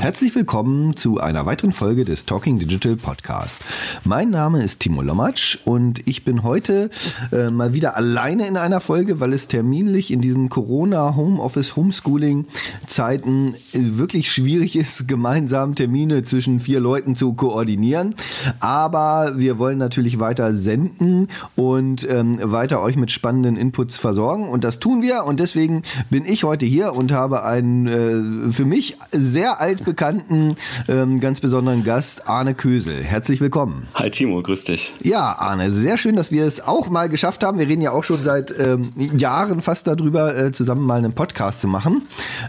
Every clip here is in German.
Herzlich willkommen zu einer weiteren Folge des Talking Digital Podcast. Mein Name ist Timo Lommatsch und ich bin heute äh, mal wieder alleine in einer Folge, weil es terminlich in diesen Corona Homeoffice Homeschooling Zeiten wirklich schwierig ist, gemeinsam Termine zwischen vier Leuten zu koordinieren. Aber wir wollen natürlich weiter senden und ähm, weiter euch mit spannenden Inputs versorgen und das tun wir und deswegen bin ich heute hier und habe einen äh, für mich sehr alt bekannten, ähm, ganz besonderen Gast, Arne Kösel. Herzlich willkommen. Hi Timo, grüß dich. Ja, Arne, sehr schön, dass wir es auch mal geschafft haben. Wir reden ja auch schon seit ähm, Jahren fast darüber, äh, zusammen mal einen Podcast zu machen.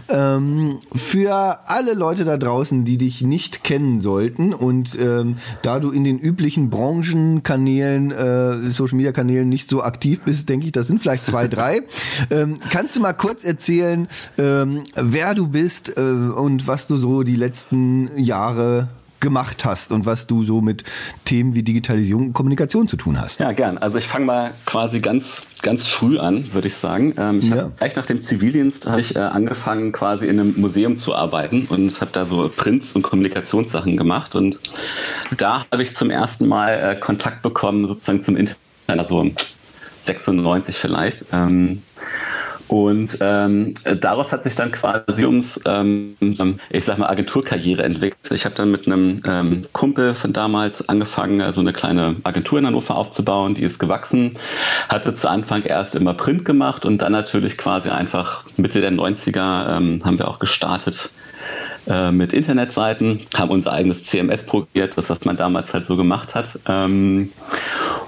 Ähm, für alle Leute da draußen, die dich nicht kennen sollten und ähm, da du in den üblichen Branchenkanälen, äh, Social Media Kanälen nicht so aktiv bist, denke ich, das sind vielleicht zwei, drei. ähm, kannst du mal kurz erzählen, ähm, wer du bist äh, und was du so die die letzten Jahre gemacht hast und was du so mit Themen wie Digitalisierung und Kommunikation zu tun hast. Ja, gern. Also ich fange mal quasi ganz ganz früh an, würde ich sagen. Ähm, ich ja. hab, gleich nach dem Zivildienst habe ich äh, angefangen, quasi in einem Museum zu arbeiten und habe da so Prints- und Kommunikationssachen gemacht. Und da habe ich zum ersten Mal äh, Kontakt bekommen, sozusagen zum Internet, also 96 vielleicht. Ähm, und ähm, daraus hat sich dann quasi ums, ähm, ich sag mal, Agenturkarriere entwickelt. Ich habe dann mit einem ähm, Kumpel von damals angefangen, also eine kleine Agentur in Hannover aufzubauen. Die ist gewachsen, hatte zu Anfang erst immer Print gemacht und dann natürlich quasi einfach Mitte der 90er ähm, haben wir auch gestartet äh, mit Internetseiten, haben unser eigenes CMS probiert, das was man damals halt so gemacht hat. Ähm,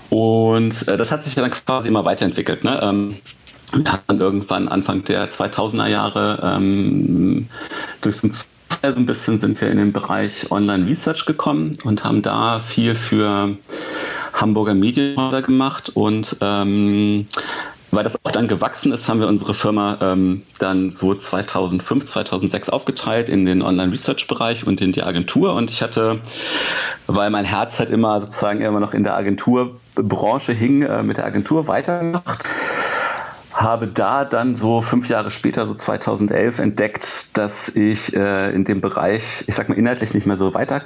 und äh, das hat sich dann quasi immer weiterentwickelt. Ne? Wir haben dann irgendwann Anfang der 2000er Jahre ähm, durch so ein bisschen sind wir in den Bereich Online Research gekommen und haben da viel für Hamburger Medienhäuser gemacht und ähm, weil das auch dann gewachsen ist, haben wir unsere Firma ähm, dann so 2005, 2006 aufgeteilt in den Online-Research-Bereich und in die Agentur. Und ich hatte, weil mein Herz halt immer sozusagen immer noch in der Agenturbranche hing, äh, mit der Agentur weitergemacht habe da dann so fünf Jahre später, so 2011, entdeckt, dass ich äh, in dem Bereich, ich sag mal, inhaltlich nicht mehr so weiter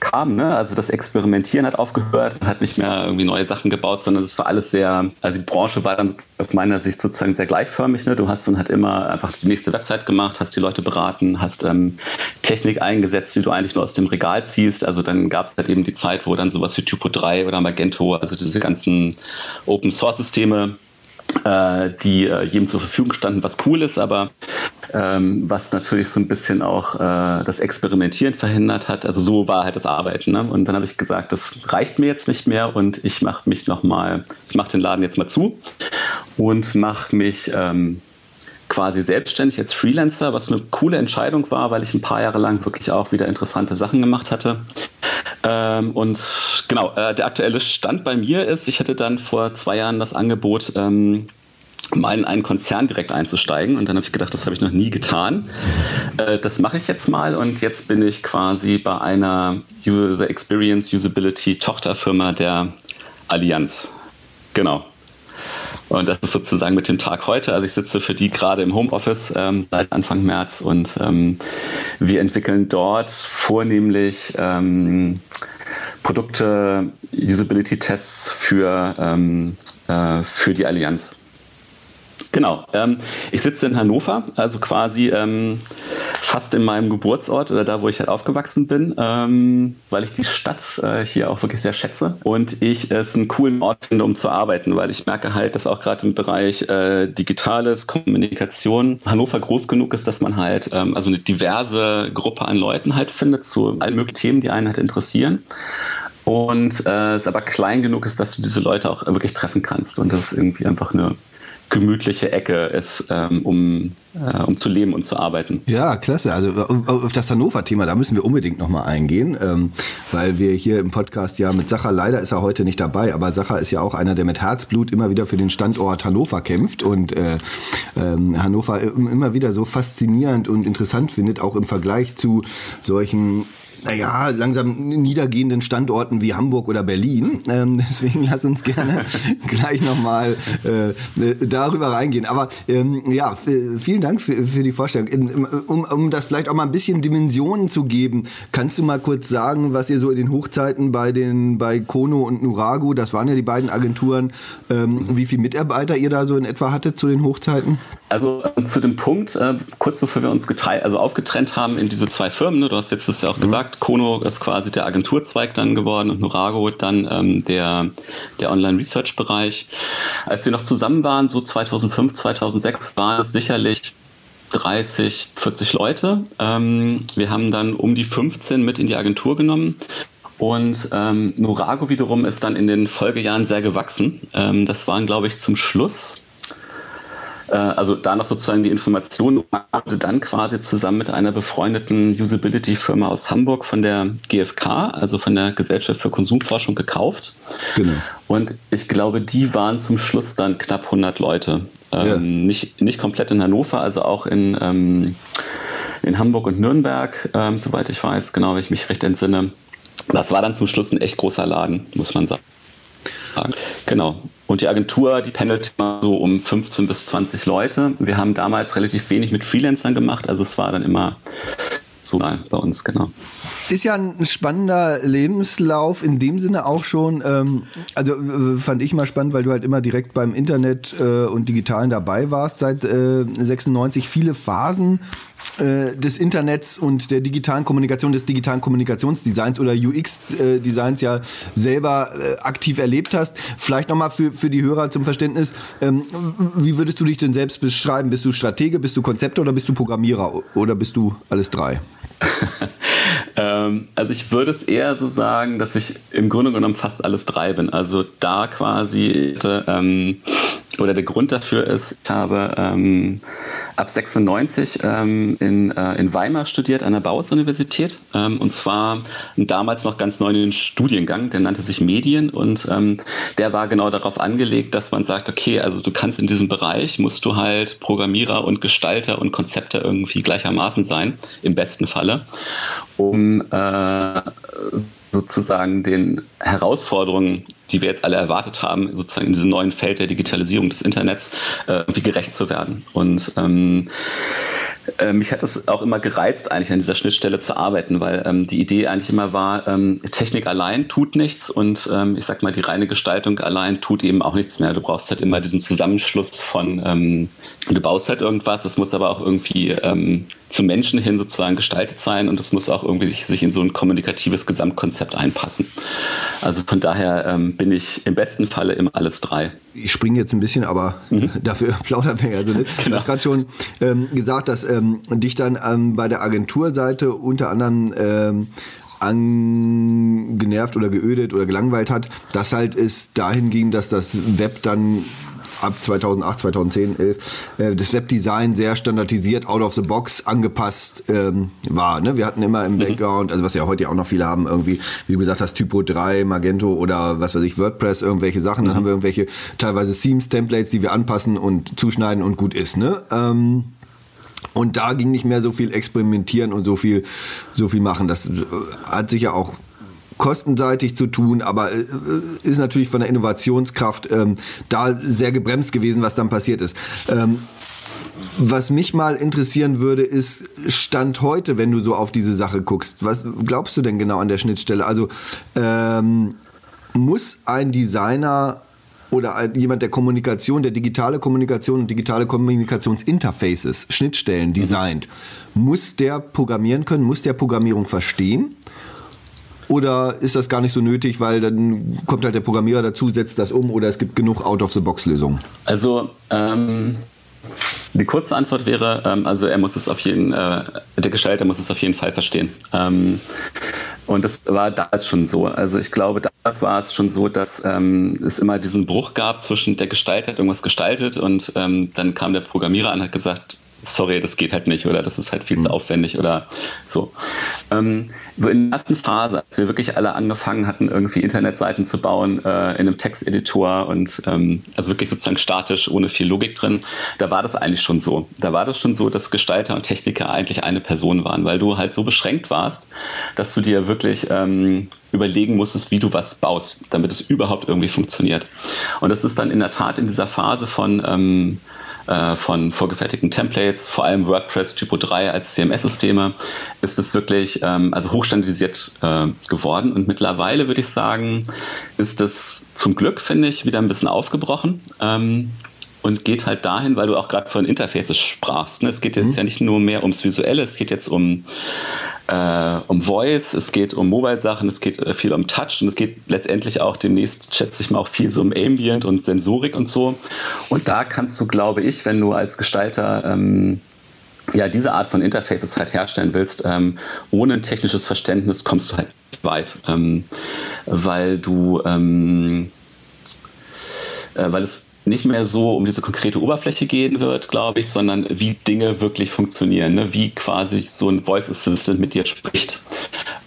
kam. Ne? Also das Experimentieren hat aufgehört, hat nicht mehr irgendwie neue Sachen gebaut, sondern es war alles sehr, also die Branche war dann aus meiner Sicht sozusagen sehr gleichförmig. Ne? Du hast dann halt immer einfach die nächste Website gemacht, hast die Leute beraten, hast ähm, Technik eingesetzt, die du eigentlich nur aus dem Regal ziehst. Also dann gab es halt eben die Zeit, wo dann sowas wie Typo 3 oder Magento, also diese ganzen Open-Source-Systeme äh, die äh, jedem zur Verfügung standen, was cool ist, aber ähm, was natürlich so ein bisschen auch äh, das Experimentieren verhindert hat. Also so war halt das Arbeiten. Ne? Und dann habe ich gesagt, das reicht mir jetzt nicht mehr und ich mache mich nochmal, ich mache den Laden jetzt mal zu und mache mich ähm, quasi selbstständig als Freelancer, was eine coole Entscheidung war, weil ich ein paar Jahre lang wirklich auch wieder interessante Sachen gemacht hatte. Ähm, und genau, äh, der aktuelle Stand bei mir ist, ich hatte dann vor zwei Jahren das Angebot, ähm, mal in einen Konzern direkt einzusteigen. Und dann habe ich gedacht, das habe ich noch nie getan. Äh, das mache ich jetzt mal und jetzt bin ich quasi bei einer User Experience Usability Tochterfirma der Allianz. Genau. Und das ist sozusagen mit dem Tag heute. Also ich sitze für die gerade im Homeoffice ähm, seit Anfang März und ähm, wir entwickeln dort vornehmlich ähm, Produkte, Usability-Tests für, ähm, äh, für die Allianz. Genau. Ähm, ich sitze in Hannover, also quasi ähm, fast in meinem Geburtsort oder da, wo ich halt aufgewachsen bin, ähm, weil ich die Stadt äh, hier auch wirklich sehr schätze und ich es einen coolen Ort finde, um zu arbeiten, weil ich merke halt, dass auch gerade im Bereich äh, Digitales, Kommunikation Hannover groß genug ist, dass man halt ähm, also eine diverse Gruppe an Leuten halt findet zu allen möglichen Themen, die einen halt interessieren und äh, es aber klein genug ist, dass du diese Leute auch wirklich treffen kannst und das ist irgendwie einfach eine gemütliche Ecke ist, ähm, um, äh, um zu leben und zu arbeiten. Ja, klasse. Also auf das Hannover-Thema, da müssen wir unbedingt nochmal eingehen, ähm, weil wir hier im Podcast ja mit Sacher, leider ist er heute nicht dabei, aber Sacher ist ja auch einer, der mit Herzblut immer wieder für den Standort Hannover kämpft und äh, ähm, Hannover immer wieder so faszinierend und interessant findet, auch im Vergleich zu solchen naja, langsam niedergehenden Standorten wie Hamburg oder Berlin. Ähm, deswegen lass uns gerne gleich nochmal äh, äh, darüber reingehen. Aber ähm, ja, vielen Dank für, für die Vorstellung. Um, um das vielleicht auch mal ein bisschen Dimensionen zu geben, kannst du mal kurz sagen, was ihr so in den Hochzeiten bei den bei Kono und Nurago, das waren ja die beiden Agenturen, ähm, wie viele Mitarbeiter ihr da so in etwa hattet zu den Hochzeiten? Also äh, zu dem Punkt, äh, kurz bevor wir uns geteilt, also aufgetrennt haben in diese zwei Firmen, ne, du hast jetzt das ja auch mhm. gesagt, Kono ist quasi der Agenturzweig dann geworden und Nurago dann ähm, der, der Online-Research-Bereich. Als wir noch zusammen waren, so 2005, 2006, waren es sicherlich 30, 40 Leute. Ähm, wir haben dann um die 15 mit in die Agentur genommen. Und ähm, Nurago wiederum ist dann in den Folgejahren sehr gewachsen. Ähm, das waren, glaube ich, zum Schluss also da noch sozusagen die Information wurde dann quasi zusammen mit einer befreundeten Usability-Firma aus Hamburg von der GfK, also von der Gesellschaft für Konsumforschung, gekauft. Genau. Und ich glaube, die waren zum Schluss dann knapp 100 Leute. Ähm, ja. nicht, nicht komplett in Hannover, also auch in, ähm, in Hamburg und Nürnberg, ähm, soweit ich weiß, genau, wenn ich mich recht entsinne. Das war dann zum Schluss ein echt großer Laden, muss man sagen. Genau. Und die Agentur, die pendelt immer so um 15 bis 20 Leute. Wir haben damals relativ wenig mit Freelancern gemacht, also es war dann immer so bei uns, genau. Ist ja ein spannender Lebenslauf in dem Sinne auch schon. Ähm, also äh, fand ich mal spannend, weil du halt immer direkt beim Internet äh, und Digitalen dabei warst seit äh, 96. Viele Phasen äh, des Internets und der digitalen Kommunikation, des digitalen Kommunikationsdesigns oder UX-Designs ja selber äh, aktiv erlebt hast. Vielleicht nochmal für, für die Hörer zum Verständnis, ähm, wie würdest du dich denn selbst beschreiben? Bist du Stratege, bist du Konzepte oder bist du Programmierer oder bist du alles drei? ähm, also ich würde es eher so sagen, dass ich im Grunde genommen fast alles drei bin. Also da quasi ähm, oder der Grund dafür ist, ich habe ähm, ab 96 ähm, in, äh, in Weimar studiert an der Bauhaus-Universität ähm, und zwar damals noch ganz neuen Studiengang, der nannte sich Medien und ähm, der war genau darauf angelegt, dass man sagt, okay, also du kannst in diesem Bereich, musst du halt Programmierer und Gestalter und Konzepter irgendwie gleichermaßen sein, im besten Falle, um äh, sozusagen den Herausforderungen, die wir jetzt alle erwartet haben, sozusagen in diesem neuen Feld der Digitalisierung des Internets, äh, irgendwie gerecht zu werden. Und ähm, äh, mich hat es auch immer gereizt, eigentlich an dieser Schnittstelle zu arbeiten, weil ähm, die Idee eigentlich immer war, ähm, Technik allein tut nichts und ähm, ich sag mal, die reine Gestaltung allein tut eben auch nichts mehr. Du brauchst halt immer diesen Zusammenschluss von, ähm, du baust halt irgendwas, das muss aber auch irgendwie ähm, zum Menschen hin sozusagen gestaltet sein und es muss auch irgendwie sich in so ein kommunikatives Gesamtkonzept einpassen. Also von daher ähm, bin ich im besten Falle immer alles drei. Ich springe jetzt ein bisschen, aber mhm. dafür plaudern wir ja so nicht. Genau. Du hast gerade schon ähm, gesagt, dass ähm, dich dann ähm, bei der Agenturseite unter anderem ähm, angenervt oder geödet oder gelangweilt hat, dass halt es dahin ging, dass das Web dann ab 2008, 2010, 11 äh, das Webdesign sehr standardisiert, out of the box angepasst ähm, war. Ne? Wir hatten immer im mhm. Background, also was ja heute auch noch viele haben, irgendwie, wie du gesagt hast, Typo 3, Magento oder was weiß ich, WordPress, irgendwelche Sachen. Dann mhm. haben wir irgendwelche teilweise Themes, Templates, die wir anpassen und zuschneiden und gut ist. Ne? Ähm, und da ging nicht mehr so viel experimentieren und so viel, so viel machen. Das äh, hat sich ja auch kostenseitig zu tun, aber äh, ist natürlich von der Innovationskraft ähm, da sehr gebremst gewesen, was dann passiert ist. Ähm, was mich mal interessieren würde, ist Stand heute, wenn du so auf diese Sache guckst. Was glaubst du denn genau an der Schnittstelle? Also ähm, muss ein Designer oder jemand der Kommunikation, der digitale Kommunikation und digitale Kommunikationsinterfaces, Schnittstellen designt, mhm. muss der programmieren können, muss der Programmierung verstehen? Oder ist das gar nicht so nötig, weil dann kommt halt der Programmierer dazu, setzt das um oder es gibt genug Out-of-the-Box-Lösungen? Also ähm, die kurze Antwort wäre, ähm, also er muss es auf jeden, äh, der Gestalter muss es auf jeden Fall verstehen. Ähm, und das war damals schon so. Also ich glaube, damals war es schon so, dass ähm, es immer diesen Bruch gab zwischen der Gestalter hat irgendwas gestaltet und ähm, dann kam der Programmierer an und hat gesagt, sorry, das geht halt nicht oder das ist halt viel mhm. zu aufwendig oder so. ähm, so in der ersten Phase, als wir wirklich alle angefangen hatten, irgendwie Internetseiten zu bauen äh, in einem Texteditor und ähm, also wirklich sozusagen statisch, ohne viel Logik drin, da war das eigentlich schon so. Da war das schon so, dass Gestalter und Techniker eigentlich eine Person waren, weil du halt so beschränkt warst, dass du dir wirklich ähm, überlegen musstest, wie du was baust, damit es überhaupt irgendwie funktioniert. Und das ist dann in der Tat in dieser Phase von ähm, äh, von vorgefertigten Templates, vor allem WordPress Typo 3 als CMS-Systeme, ist es wirklich ähm, also hochstandardisiert äh, geworden. Und mittlerweile würde ich sagen, ist es zum Glück, finde ich, wieder ein bisschen aufgebrochen. Ähm, und geht halt dahin, weil du auch gerade von Interfaces sprachst. Ne? Es geht jetzt mhm. ja nicht nur mehr ums Visuelle, es geht jetzt um äh, um Voice, es geht um Mobile-Sachen, es geht äh, viel um Touch und es geht letztendlich auch demnächst, schätze ich mal, auch viel so um Ambient und Sensorik und so. Und da kannst du, glaube ich, wenn du als Gestalter ähm, ja, diese Art von Interfaces halt herstellen willst, ähm, ohne ein technisches Verständnis kommst du halt weit, ähm, weil du, ähm, äh, weil es nicht mehr so um diese konkrete Oberfläche gehen wird, glaube ich, sondern wie Dinge wirklich funktionieren, ne? wie quasi so ein Voice Assistant mit dir spricht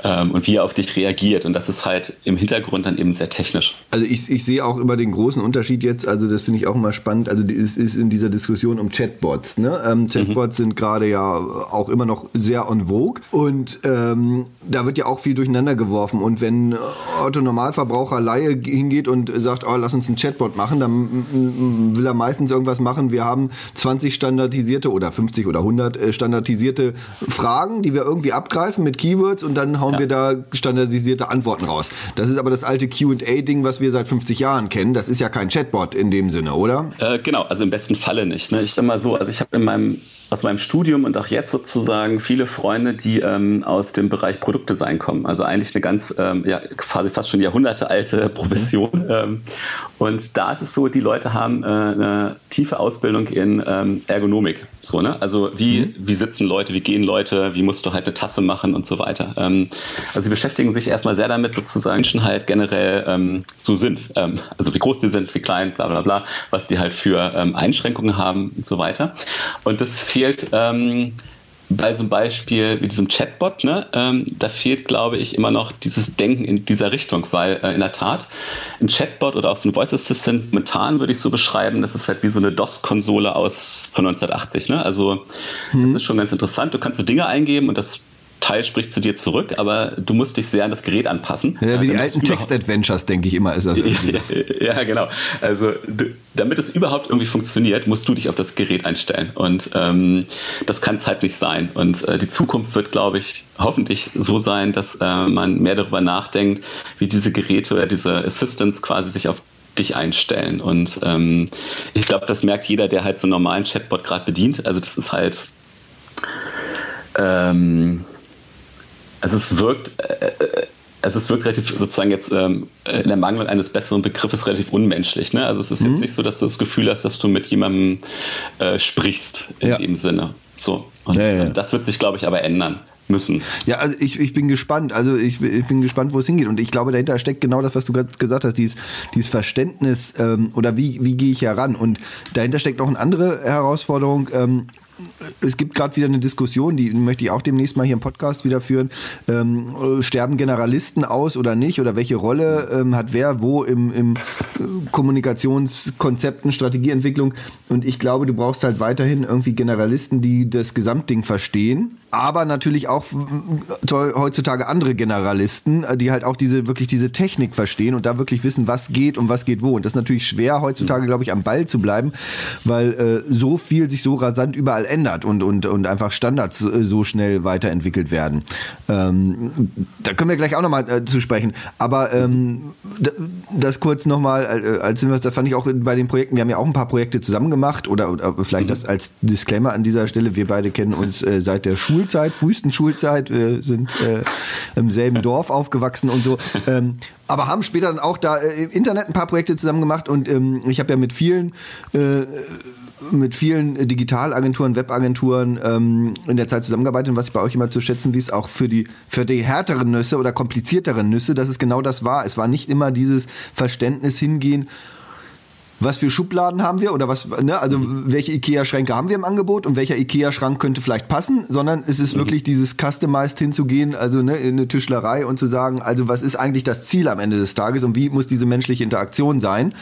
ähm, und wie er auf dich reagiert. Und das ist halt im Hintergrund dann eben sehr technisch. Also ich, ich sehe auch immer den großen Unterschied jetzt, also das finde ich auch immer spannend, also es ist in dieser Diskussion um Chatbots. Ne? Ähm, Chatbots mhm. sind gerade ja auch immer noch sehr on vogue und ähm, da wird ja auch viel durcheinander geworfen. Und wenn Otto Normalverbraucher Laie hingeht und sagt, oh, lass uns einen Chatbot machen, dann will er meistens irgendwas machen. Wir haben 20 standardisierte oder 50 oder 100 äh, standardisierte Fragen, die wir irgendwie abgreifen mit Keywords und dann hauen hauen ja. wir da standardisierte Antworten raus. Das ist aber das alte QA-Ding, was wir seit 50 Jahren kennen. Das ist ja kein Chatbot in dem Sinne, oder? Äh, genau, also im besten Falle nicht. Ne? Ich sag mal so, also ich habe in meinem aus meinem Studium und auch jetzt sozusagen viele Freunde, die ähm, aus dem Bereich Produktdesign kommen. Also eigentlich eine ganz, ähm, ja, quasi fast schon jahrhundertealte Profession. Mhm. Ähm, und da ist es so, die Leute haben äh, eine tiefe Ausbildung in ähm, Ergonomik. So, ne? Also wie, mhm. wie sitzen Leute, wie gehen Leute, wie musst du halt eine Tasse machen und so weiter. Ähm, also sie beschäftigen sich erstmal sehr damit, sozusagen Menschen halt generell ähm, so sind. Ähm, also wie groß die sind, wie klein, bla bla bla, was die halt für ähm, Einschränkungen haben und so weiter. Und das fehlt ähm, bei so einem Beispiel wie diesem Chatbot, ne, ähm, da fehlt, glaube ich, immer noch dieses Denken in dieser Richtung, weil äh, in der Tat ein Chatbot oder auch so ein Voice Assistant momentan würde ich so beschreiben, das ist halt wie so eine DOS-Konsole aus von 1980. Ne? Also hm. das ist schon ganz interessant. Du kannst so Dinge eingeben und das Teil spricht zu dir zurück, aber du musst dich sehr an das Gerät anpassen. Ja, wie die alten Text-Adventures, denke ich immer, ist das irgendwie. Ja, ja, genau. Also du, damit es überhaupt irgendwie funktioniert, musst du dich auf das Gerät einstellen. Und ähm, das kann es halt nicht sein. Und äh, die Zukunft wird, glaube ich, hoffentlich so sein, dass äh, man mehr darüber nachdenkt, wie diese Geräte oder diese Assistants quasi sich auf dich einstellen. Und ähm, ich glaube, das merkt jeder, der halt so einen normalen Chatbot gerade bedient. Also das ist halt ähm, also es wirkt, äh, äh, also es wirkt relativ sozusagen jetzt ähm, in der Mangel eines besseren Begriffes relativ unmenschlich. Ne? Also es ist mhm. jetzt nicht so, dass du das Gefühl hast, dass du mit jemandem äh, sprichst in ja. dem Sinne. So. Und ja, ja. das wird sich, glaube ich, aber ändern müssen. Ja, also ich, ich bin gespannt. Also ich, ich bin gespannt, wo es hingeht. Und ich glaube, dahinter steckt genau das, was du gerade gesagt hast, dieses, dieses Verständnis ähm, oder wie, wie gehe ich heran. Und dahinter steckt auch eine andere Herausforderung. Ähm, es gibt gerade wieder eine Diskussion, die möchte ich auch demnächst mal hier im Podcast wieder führen. Ähm, sterben Generalisten aus oder nicht? Oder welche Rolle ähm, hat wer wo im, im Kommunikationskonzepten, Strategieentwicklung? Und ich glaube, du brauchst halt weiterhin irgendwie Generalisten, die das Gesamtding verstehen aber natürlich auch heutzutage andere Generalisten, äh, die halt auch diese wirklich diese Technik verstehen und da wirklich wissen, was geht und was geht wo. Und das ist natürlich schwer heutzutage, glaube ich, am Ball zu bleiben, weil äh, so viel sich so rasant überall ändert und und und einfach Standards äh, so schnell weiterentwickelt werden. Ähm, da können wir gleich auch nochmal äh, zu sprechen. Aber ähm, das kurz nochmal äh, als Hinweis, das fand ich auch bei den Projekten. Wir haben ja auch ein paar Projekte zusammen gemacht oder, oder vielleicht mhm. das als Disclaimer an dieser Stelle. Wir beide kennen uns äh, seit der Schulzeit, frühesten Schulzeit, wir sind äh, im selben Dorf aufgewachsen und so. Ähm, aber haben später dann auch da äh, im Internet ein paar Projekte zusammen gemacht und ähm, ich habe ja mit vielen mit vielen Digitalagenturen, Webagenturen ähm, in der Zeit zusammengearbeitet und was ich bei euch immer zu schätzen wies, auch für die für die härteren Nüsse oder komplizierteren Nüsse, dass es genau das war. Es war nicht immer dieses Verständnis hingehen, was für Schubladen haben wir oder was, ne, also mhm. welche IKEA-Schränke haben wir im Angebot und welcher IKEA-Schrank könnte vielleicht passen, sondern es ist mhm. wirklich dieses Customized hinzugehen, also ne, in eine Tischlerei und zu sagen, also was ist eigentlich das Ziel am Ende des Tages und wie muss diese menschliche Interaktion sein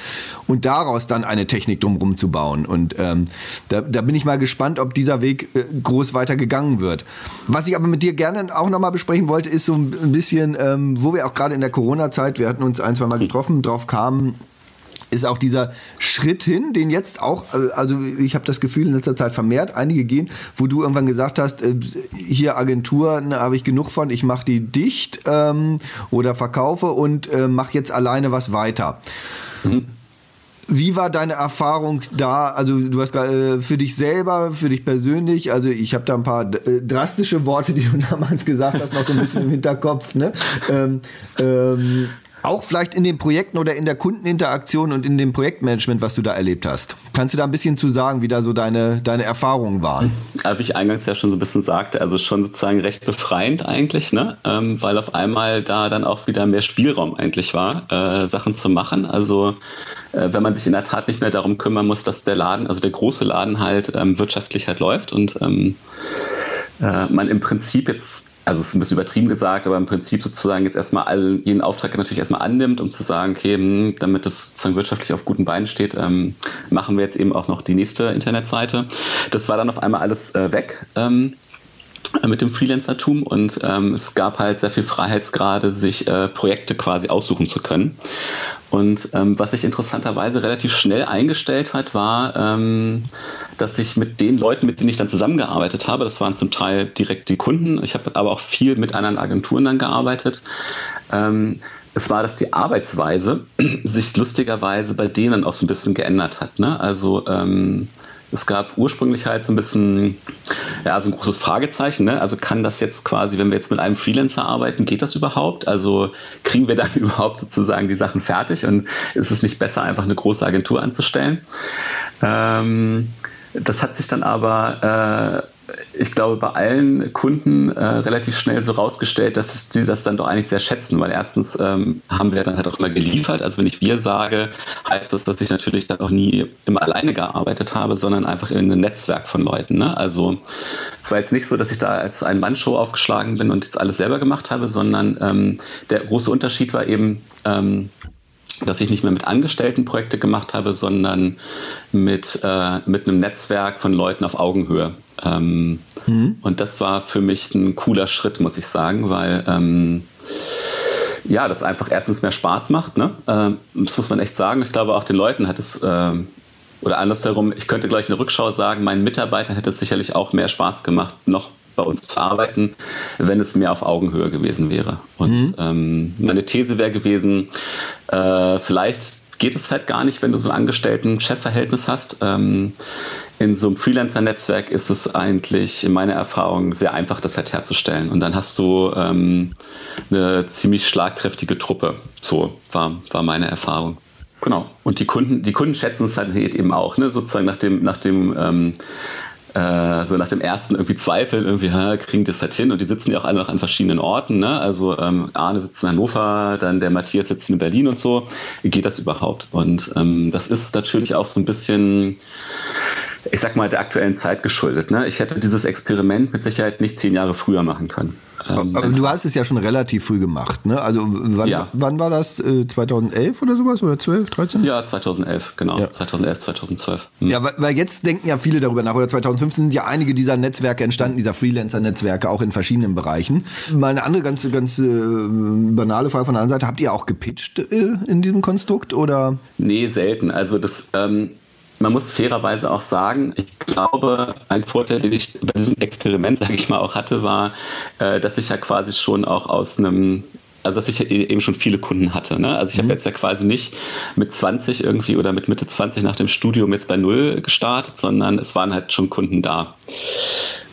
und daraus dann eine Technik drumherum zu bauen. Und ähm, da, da bin ich mal gespannt, ob dieser Weg äh, groß weiter gegangen wird. Was ich aber mit dir gerne auch nochmal besprechen wollte, ist so ein bisschen, ähm, wo wir auch gerade in der Corona-Zeit, wir hatten uns ein, zwei Mal getroffen, drauf kamen, ist auch dieser Schritt hin, den jetzt auch, also ich habe das Gefühl in letzter Zeit vermehrt einige gehen, wo du irgendwann gesagt hast, äh, hier Agenturen habe ich genug von, ich mache die dicht ähm, oder verkaufe und äh, mache jetzt alleine was weiter. Mhm. Wie war deine Erfahrung da? Also du hast äh, für dich selber, für dich persönlich, also ich habe da ein paar äh, drastische Worte, die du damals gesagt hast, noch so ein bisschen im Hinterkopf. Ne? Ähm, ähm, auch vielleicht in den Projekten oder in der Kundeninteraktion und in dem Projektmanagement, was du da erlebt hast. Kannst du da ein bisschen zu sagen, wie da so deine, deine Erfahrungen waren? Wie ich eingangs ja schon so ein bisschen sagte, also schon sozusagen recht befreiend eigentlich, ne? Ähm, weil auf einmal da dann auch wieder mehr Spielraum eigentlich war, äh, Sachen zu machen. Also äh, wenn man sich in der Tat nicht mehr darum kümmern muss, dass der Laden, also der große Laden halt ähm, wirtschaftlich halt läuft und ähm, äh, man im Prinzip jetzt also es ist ein bisschen übertrieben gesagt, aber im Prinzip sozusagen jetzt erstmal all, jeden Auftrag natürlich erstmal annimmt, um zu sagen, okay, hm, damit es sozusagen wirtschaftlich auf guten Beinen steht, ähm, machen wir jetzt eben auch noch die nächste Internetseite. Das war dann auf einmal alles äh, weg. Ähm, mit dem Freelancertum und ähm, es gab halt sehr viel Freiheitsgrade, sich äh, Projekte quasi aussuchen zu können. Und ähm, was sich interessanterweise relativ schnell eingestellt hat, war, ähm, dass ich mit den Leuten, mit denen ich dann zusammengearbeitet habe, das waren zum Teil direkt die Kunden, ich habe aber auch viel mit anderen Agenturen dann gearbeitet, ähm, es war, dass die Arbeitsweise sich lustigerweise bei denen auch so ein bisschen geändert hat. Ne? Also ähm, es gab ursprünglich halt so ein bisschen, ja, so ein großes Fragezeichen. Ne? Also kann das jetzt quasi, wenn wir jetzt mit einem Freelancer arbeiten, geht das überhaupt? Also kriegen wir dann überhaupt sozusagen die Sachen fertig und ist es nicht besser, einfach eine große Agentur anzustellen? Ähm, das hat sich dann aber äh, ich glaube, bei allen Kunden äh, relativ schnell so rausgestellt, dass sie das dann doch eigentlich sehr schätzen, weil erstens ähm, haben wir dann halt auch immer geliefert. Also wenn ich wir sage, heißt das, dass ich natürlich dann auch nie immer alleine gearbeitet habe, sondern einfach in einem Netzwerk von Leuten. Ne? Also es war jetzt nicht so, dass ich da als ein Mann-Show aufgeschlagen bin und jetzt alles selber gemacht habe, sondern ähm, der große Unterschied war eben, ähm, dass ich nicht mehr mit Angestellten Projekte gemacht habe, sondern mit, äh, mit einem Netzwerk von Leuten auf Augenhöhe. Ähm, mhm. Und das war für mich ein cooler Schritt, muss ich sagen, weil ähm, ja, das einfach erstens mehr Spaß macht. Ne? Ähm, das muss man echt sagen. Ich glaube, auch den Leuten hat es, ähm, oder andersherum, ich könnte gleich eine Rückschau sagen, meinen Mitarbeitern hätte es sicherlich auch mehr Spaß gemacht, noch bei uns zu arbeiten, wenn es mehr auf Augenhöhe gewesen wäre. Und mhm. ähm, meine These wäre gewesen, äh, vielleicht geht es halt gar nicht, wenn du so ein Angestellten-Chefverhältnis hast. Ähm, in so einem Freelancer-Netzwerk ist es eigentlich in meiner Erfahrung sehr einfach, das halt herzustellen. Und dann hast du ähm, eine ziemlich schlagkräftige Truppe. So war, war meine Erfahrung. Genau. Und die Kunden, die Kunden schätzen es halt eben auch, ne? sozusagen nach dem, nach dem ähm, äh, so nach dem ersten irgendwie Zweifeln, irgendwie, ha, kriegen das halt hin und die sitzen ja auch alle noch an verschiedenen Orten, ne? Also ähm, Arne sitzt in Hannover, dann der Matthias sitzt in Berlin und so. Geht das überhaupt? Und ähm, das ist natürlich auch so ein bisschen ich sag mal, der aktuellen Zeit geschuldet. Ne? Ich hätte dieses Experiment mit Sicherheit nicht zehn Jahre früher machen können. Ähm, aber du hast es ja schon relativ früh gemacht, ne? Also wann, ja. wann war das? 2011 äh, oder sowas? Oder 12, 13? Ja, 2011, genau. Ja. 2011, 2012. Hm. Ja, weil, weil, jetzt denken ja viele darüber nach. Oder 2015 sind ja einige dieser Netzwerke entstanden, dieser Freelancer-Netzwerke, auch in verschiedenen Bereichen. Mal eine andere ganz, ganz äh, banale Frage von der anderen Seite. Habt ihr auch gepitcht äh, in diesem Konstrukt? Oder? Nee, selten. Also das... Ähm, man muss fairerweise auch sagen, ich glaube, ein Vorteil, den ich bei diesem Experiment, sage ich mal, auch hatte, war, äh, dass ich ja quasi schon auch aus einem also dass ich eben schon viele Kunden hatte. Ne? Also ich mhm. habe jetzt ja quasi nicht mit 20 irgendwie oder mit Mitte 20 nach dem Studium jetzt bei Null gestartet, sondern es waren halt schon Kunden da.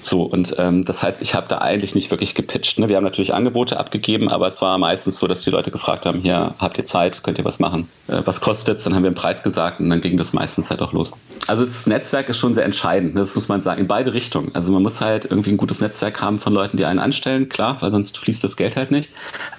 So, und ähm, das heißt, ich habe da eigentlich nicht wirklich gepitcht. Ne? Wir haben natürlich Angebote abgegeben, aber es war meistens so, dass die Leute gefragt haben, hier, habt ihr Zeit, könnt ihr was machen? Äh, was kostet's? Dann haben wir einen Preis gesagt und dann ging das meistens halt auch los. Also das Netzwerk ist schon sehr entscheidend, ne? das muss man sagen, in beide Richtungen. Also man muss halt irgendwie ein gutes Netzwerk haben von Leuten, die einen anstellen, klar, weil sonst fließt das Geld halt nicht.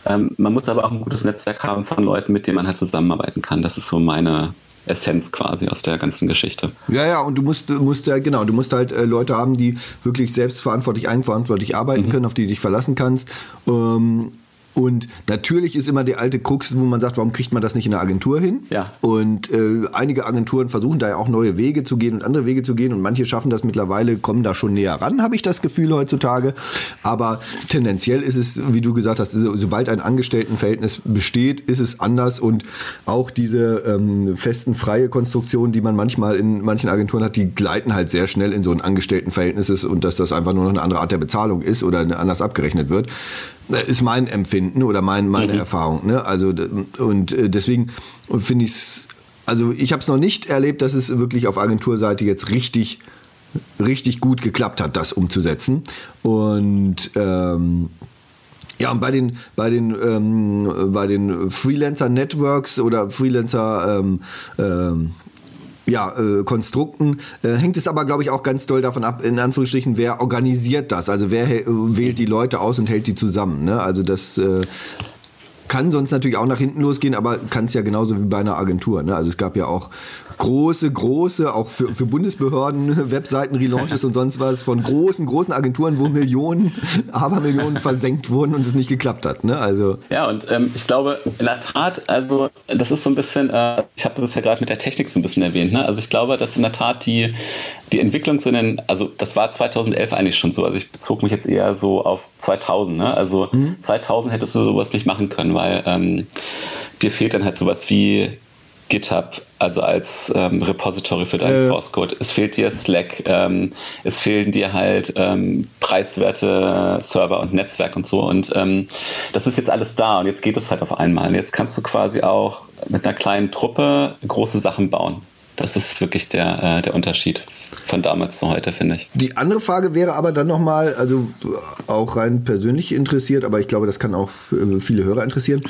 Ähm, man muss aber auch ein gutes Netzwerk haben von Leuten, mit denen man halt zusammenarbeiten kann. Das ist so meine Essenz quasi aus der ganzen Geschichte. Ja, ja, und du musst, musst ja, genau, du musst halt äh, Leute haben, die wirklich selbstverantwortlich, eigenverantwortlich arbeiten mhm. können, auf die du dich verlassen kannst. Ähm, und natürlich ist immer die alte Krux, wo man sagt, warum kriegt man das nicht in der Agentur hin? Ja. Und äh, einige Agenturen versuchen da ja auch neue Wege zu gehen und andere Wege zu gehen und manche schaffen das mittlerweile, kommen da schon näher ran, habe ich das Gefühl heutzutage. Aber tendenziell ist es, wie du gesagt hast, sobald ein Angestelltenverhältnis besteht, ist es anders und auch diese ähm, festen freie Konstruktionen, die man manchmal in manchen Agenturen hat, die gleiten halt sehr schnell in so ein Angestelltenverhältnis und dass das einfach nur noch eine andere Art der Bezahlung ist oder anders abgerechnet wird. Ist mein Empfinden oder mein, meine mhm. Erfahrung. Ne? Also und äh, deswegen finde ich es, also ich habe es noch nicht erlebt, dass es wirklich auf Agenturseite jetzt richtig richtig gut geklappt hat, das umzusetzen. Und ähm, ja, und bei den, bei den, ähm, bei den Freelancer-Networks oder Freelancer ähm, ähm, ja, äh, Konstrukten, äh, hängt es aber, glaube ich, auch ganz doll davon ab, in Anführungsstrichen, wer organisiert das? Also wer äh, wählt die Leute aus und hält die zusammen? Ne? Also das äh, kann sonst natürlich auch nach hinten losgehen, aber kann es ja genauso wie bei einer Agentur. Ne? Also es gab ja auch große, große, auch für, für Bundesbehörden, Webseiten, Relaunches und sonst was von großen, großen Agenturen, wo Millionen, Abermillionen versenkt wurden und es nicht geklappt hat. Ne? Also ja, und ähm, ich glaube, in der Tat, also das ist so ein bisschen, äh, ich habe das ja gerade mit der Technik so ein bisschen erwähnt, ne? also ich glaube, dass in der Tat die, die Entwicklung zu den, also das war 2011 eigentlich schon so, also ich bezog mich jetzt eher so auf 2000, ne? also mhm. 2000 hättest du sowas nicht machen können, weil ähm, dir fehlt dann halt sowas wie GitHub, also als ähm, Repository für deinen äh. Source Code. Es fehlt dir Slack, ähm, es fehlen dir halt ähm, preiswerte Server und Netzwerk und so. Und ähm, das ist jetzt alles da und jetzt geht es halt auf einmal. Und jetzt kannst du quasi auch mit einer kleinen Truppe große Sachen bauen. Das ist wirklich der, äh, der Unterschied von damals zu heute, finde ich. Die andere Frage wäre aber dann nochmal, also auch rein persönlich interessiert, aber ich glaube, das kann auch äh, viele Hörer interessieren.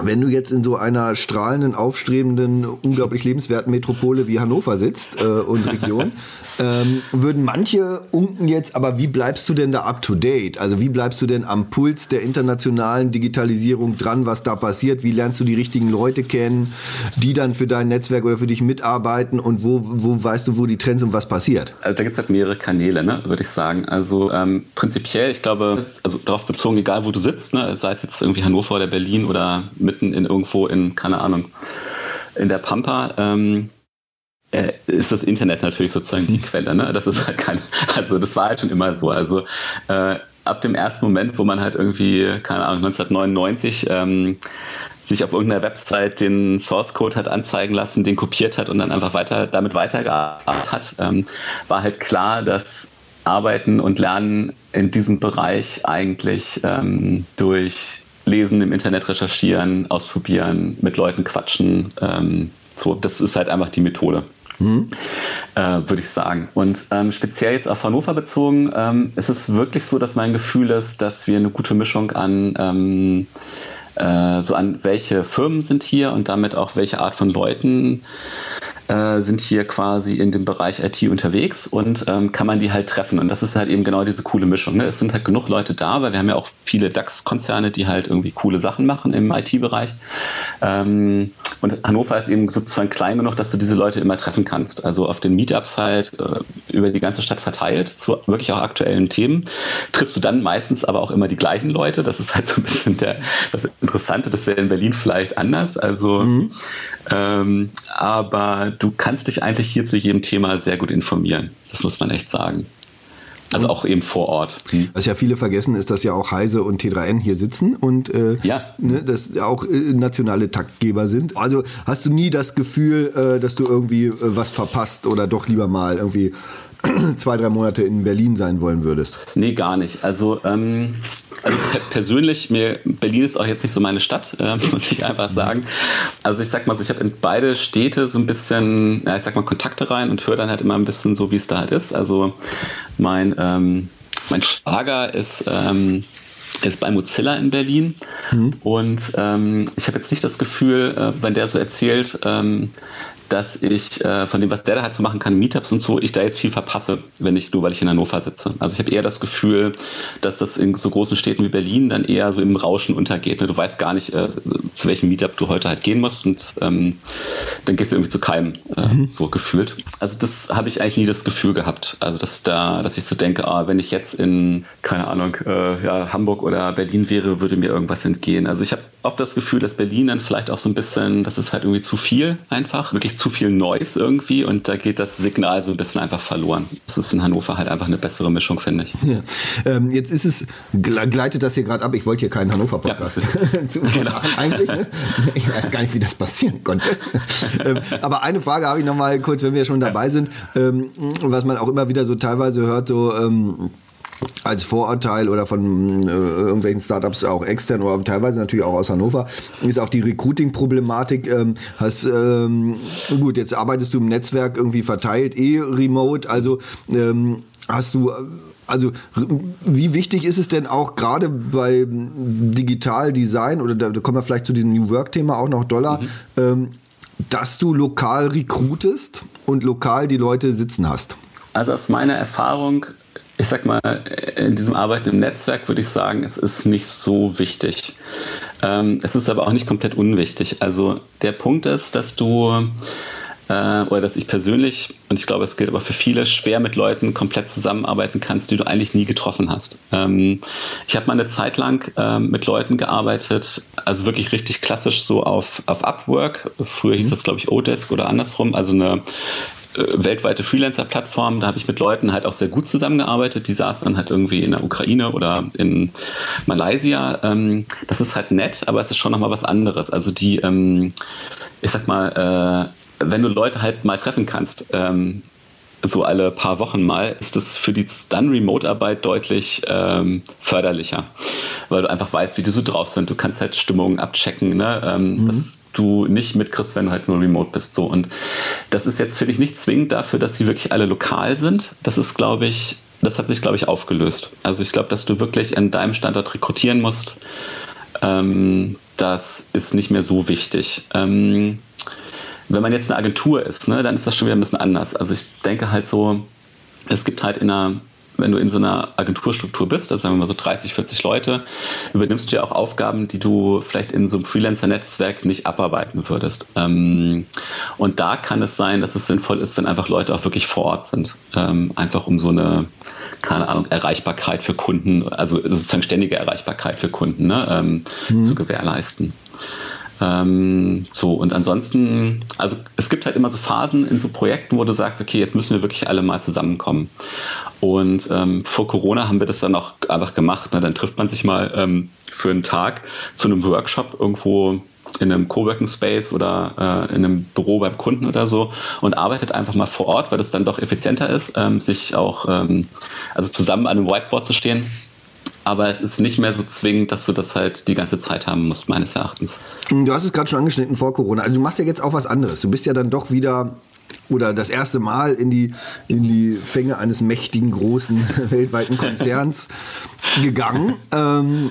Wenn du jetzt in so einer strahlenden, aufstrebenden, unglaublich lebenswerten Metropole wie Hannover sitzt äh, und Region, ähm, würden manche unken jetzt, aber wie bleibst du denn da up to date? Also wie bleibst du denn am Puls der internationalen Digitalisierung dran, was da passiert? Wie lernst du die richtigen Leute kennen, die dann für dein Netzwerk oder für dich mitarbeiten und wo, wo weißt du, wo die Trends und was passiert? Also da gibt es halt mehrere Kanäle, ne, würde ich sagen. Also ähm, prinzipiell, ich glaube, also darauf bezogen, egal wo du sitzt, ne, sei es jetzt irgendwie Hannover oder Berlin oder mitten in irgendwo in, keine Ahnung, in der Pampa, ähm, äh, ist das Internet natürlich sozusagen die Quelle. Ne? Das ist halt kein, also das war halt schon immer so. Also äh, ab dem ersten Moment, wo man halt irgendwie, keine Ahnung, 1999 ähm, sich auf irgendeiner Website den Source Code hat anzeigen lassen, den kopiert hat und dann einfach weiter damit weitergearbeitet hat, ähm, war halt klar, dass Arbeiten und Lernen in diesem Bereich eigentlich ähm, durch Lesen im Internet recherchieren, ausprobieren, mit Leuten quatschen, ähm, so, das ist halt einfach die Methode. Mhm. Äh, würde ich sagen. Und ähm, speziell jetzt auf Hannover bezogen, ähm, ist es wirklich so, dass mein Gefühl ist, dass wir eine gute Mischung an ähm, äh, so an welche Firmen sind hier und damit auch welche Art von Leuten äh, sind hier quasi in dem Bereich IT unterwegs und ähm, kann man die halt treffen. Und das ist halt eben genau diese coole Mischung. Ne? Es sind halt genug Leute da, weil wir haben ja auch viele DAX-Konzerne, die halt irgendwie coole Sachen machen im IT-Bereich. Ähm, und Hannover ist eben sozusagen klein genug, dass du diese Leute immer treffen kannst. Also auf den Meetups halt äh, über die ganze Stadt verteilt, zu wirklich auch aktuellen Themen. Triffst du dann meistens aber auch immer die gleichen Leute. Das ist halt so ein bisschen der, das Interessante. Das wäre in Berlin vielleicht anders. Also mhm. Ähm, aber du kannst dich eigentlich hier zu jedem Thema sehr gut informieren. Das muss man echt sagen. Also auch eben vor Ort. Hm. Was ja viele vergessen, ist, dass ja auch Heise und T3N hier sitzen und äh, ja. ne, dass auch äh, nationale Taktgeber sind. Also hast du nie das Gefühl, äh, dass du irgendwie äh, was verpasst oder doch lieber mal irgendwie zwei, drei Monate in Berlin sein wollen würdest? Nee, gar nicht. Also, ähm, also persönlich, mir, Berlin ist auch jetzt nicht so meine Stadt, äh, muss ich einfach sagen. Also ich sag mal so, ich habe in beide Städte so ein bisschen, ja, ich sag mal, Kontakte rein und höre dann halt immer ein bisschen so, wie es da halt ist. Also mein, ähm, mein Schwager ist ähm, ist bei Mozilla in Berlin mhm. und ähm, ich habe jetzt nicht das Gefühl, äh, wenn der so erzählt, ähm, dass ich äh, von dem, was der da halt so machen kann, Meetups und so, ich da jetzt viel verpasse, wenn ich nur, weil ich in Hannover sitze. Also ich habe eher das Gefühl, dass das in so großen Städten wie Berlin dann eher so im Rauschen untergeht. Ne? Du weißt gar nicht, äh, zu welchem Meetup du heute halt gehen musst und ähm, dann gehst du irgendwie zu keinem, äh, mhm. so gefühlt. Also das habe ich eigentlich nie das Gefühl gehabt. Also dass da, dass ich so denke, ah, wenn ich jetzt in, keine Ahnung, äh, ja, Hamburg oder Berlin wäre, würde mir irgendwas entgehen. Also ich habe oft das Gefühl, dass Berlin dann vielleicht auch so ein bisschen, das ist halt irgendwie zu viel einfach, wirklich zu viel Noise irgendwie und da geht das Signal so ein bisschen einfach verloren. Das ist in Hannover halt einfach eine bessere Mischung, finde ich. Ja. Ähm, jetzt ist es, gleitet das hier gerade ab, ich wollte hier keinen Hannover-Podcast ja. zu genau. machen eigentlich. Ne? Ich weiß gar nicht, wie das passieren konnte. ähm, aber eine Frage habe ich noch mal kurz, wenn wir schon dabei sind, ähm, was man auch immer wieder so teilweise hört, so ähm, als Vorurteil oder von äh, irgendwelchen Startups auch extern oder teilweise natürlich auch aus Hannover, ist auch die Recruiting-Problematik. Ähm, hast, ähm, gut, jetzt arbeitest du im Netzwerk irgendwie verteilt, eh remote, also ähm, hast du also wie wichtig ist es denn auch gerade bei Digitaldesign oder da, da kommen wir vielleicht zu diesem New Work-Thema auch noch Dollar, mhm. ähm, dass du lokal rekrutest und lokal die Leute sitzen hast? Also aus meiner Erfahrung ich sag mal, in diesem Arbeiten im Netzwerk würde ich sagen, es ist nicht so wichtig. Ähm, es ist aber auch nicht komplett unwichtig. Also der Punkt ist, dass du äh, oder dass ich persönlich, und ich glaube, es gilt aber für viele, schwer mit Leuten komplett zusammenarbeiten kannst, die du eigentlich nie getroffen hast. Ähm, ich habe mal eine Zeit lang äh, mit Leuten gearbeitet, also wirklich richtig klassisch so auf, auf Upwork. Früher hieß mhm. das, glaube ich, Odesk oder andersrum, also eine weltweite Freelancer-Plattform. Da habe ich mit Leuten halt auch sehr gut zusammengearbeitet. Die saßen dann halt irgendwie in der Ukraine oder in Malaysia. Ähm, das ist halt nett, aber es ist schon nochmal was anderes. Also die, ähm, ich sag mal, äh, wenn du Leute halt mal treffen kannst, ähm, so alle paar Wochen mal, ist das für die dann Remote-Arbeit deutlich ähm, förderlicher, weil du einfach weißt, wie die so drauf sind. Du kannst halt Stimmungen abchecken. Ne? Ähm, mhm. Das du nicht mitkriegst, wenn du halt nur remote bist. So. Und das ist jetzt, finde ich, nicht zwingend dafür, dass sie wirklich alle lokal sind. Das ist, glaube ich, das hat sich, glaube ich, aufgelöst. Also ich glaube, dass du wirklich an deinem Standort rekrutieren musst. Ähm, das ist nicht mehr so wichtig. Ähm, wenn man jetzt eine Agentur ist, ne, dann ist das schon wieder ein bisschen anders. Also ich denke halt so, es gibt halt in einer wenn du in so einer Agenturstruktur bist, also sagen wir mal so 30, 40 Leute, übernimmst du ja auch Aufgaben, die du vielleicht in so einem Freelancer-Netzwerk nicht abarbeiten würdest. Ähm, und da kann es sein, dass es sinnvoll ist, wenn einfach Leute auch wirklich vor Ort sind. Ähm, einfach um so eine, keine Ahnung, Erreichbarkeit für Kunden, also sozusagen ständige Erreichbarkeit für Kunden ne, ähm, mhm. zu gewährleisten. Ähm, so, und ansonsten, also es gibt halt immer so Phasen in so Projekten, wo du sagst, okay, jetzt müssen wir wirklich alle mal zusammenkommen. Und ähm, vor Corona haben wir das dann auch einfach gemacht. Ne? Dann trifft man sich mal ähm, für einen Tag zu einem Workshop irgendwo in einem Coworking Space oder äh, in einem Büro beim Kunden oder so und arbeitet einfach mal vor Ort, weil das dann doch effizienter ist, ähm, sich auch ähm, also zusammen an einem Whiteboard zu stehen aber es ist nicht mehr so zwingend, dass du das halt die ganze Zeit haben musst, meines Erachtens. Du hast es gerade schon angeschnitten vor Corona. Also du machst ja jetzt auch was anderes. Du bist ja dann doch wieder oder das erste Mal in die, in die Fänge eines mächtigen, großen, weltweiten Konzerns gegangen. Ähm,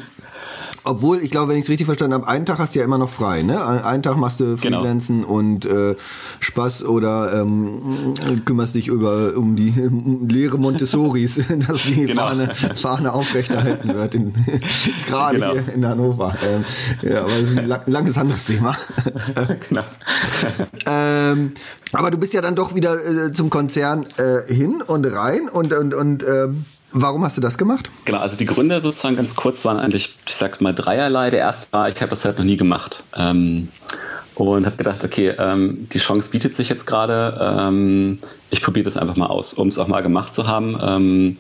obwohl, ich glaube, wenn ich es richtig verstanden habe, einen Tag hast du ja immer noch frei, ne? Einen Tag machst du genau. Freelancen genau. und äh, Spaß oder ähm, kümmerst dich über um die um Lehre Montessoris, dass die genau. Fahne, Fahne aufrechterhalten wird, in, gerade genau. hier in Hannover. Ähm, ja, aber das ist ein lang, langes anderes Thema. genau. ähm, aber du bist ja dann doch wieder äh, zum Konzern äh, hin und rein und und und ähm, Warum hast du das gemacht? Genau, also die Gründe sozusagen ganz kurz waren eigentlich, ich sag mal, dreierlei. Der erste war, ich habe das halt noch nie gemacht. Ähm, und habe gedacht, okay, ähm, die Chance bietet sich jetzt gerade. Ähm, ich probiere das einfach mal aus, um es auch mal gemacht zu haben. Ähm,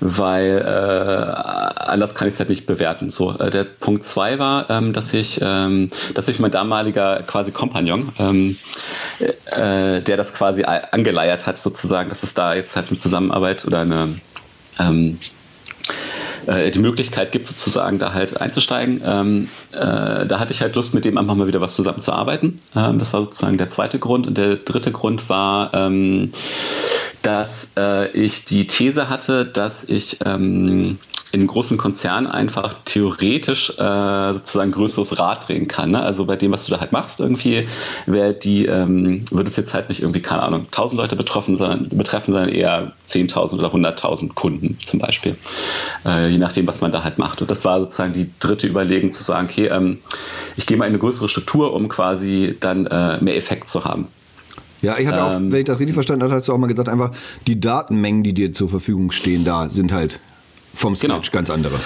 weil äh, anders kann ich es halt nicht bewerten. So, äh, der Punkt zwei war, ähm, dass ich, ähm, dass ich mein damaliger quasi Kompagnon, ähm, äh, der das quasi angeleiert hat, sozusagen, dass es da jetzt halt eine Zusammenarbeit oder eine ähm, äh, die Möglichkeit gibt, sozusagen da halt einzusteigen. Ähm, äh, da hatte ich halt Lust, mit dem einfach mal wieder was zusammenzuarbeiten. Ähm, das war sozusagen der zweite Grund. Und der dritte Grund war, ähm, dass äh, ich die These hatte, dass ich ähm, in großen Konzernen einfach theoretisch äh, sozusagen größeres Rad drehen kann. Ne? Also bei dem, was du da halt machst, irgendwie wäre die, ähm, würde es jetzt halt nicht irgendwie, keine Ahnung, 1000 Leute betroffen, sondern, betreffen, sondern eher 10.000 oder 100.000 Kunden zum Beispiel. Äh, je nachdem, was man da halt macht. Und das war sozusagen die dritte Überlegung zu sagen, okay, ähm, ich gehe mal in eine größere Struktur, um quasi dann äh, mehr Effekt zu haben. Ja, ich hatte auch, ähm, wenn ich das richtig verstanden habe, hast du auch mal gesagt, einfach die Datenmengen, die dir zur Verfügung stehen, da sind halt vom Scratch genau. ganz andere.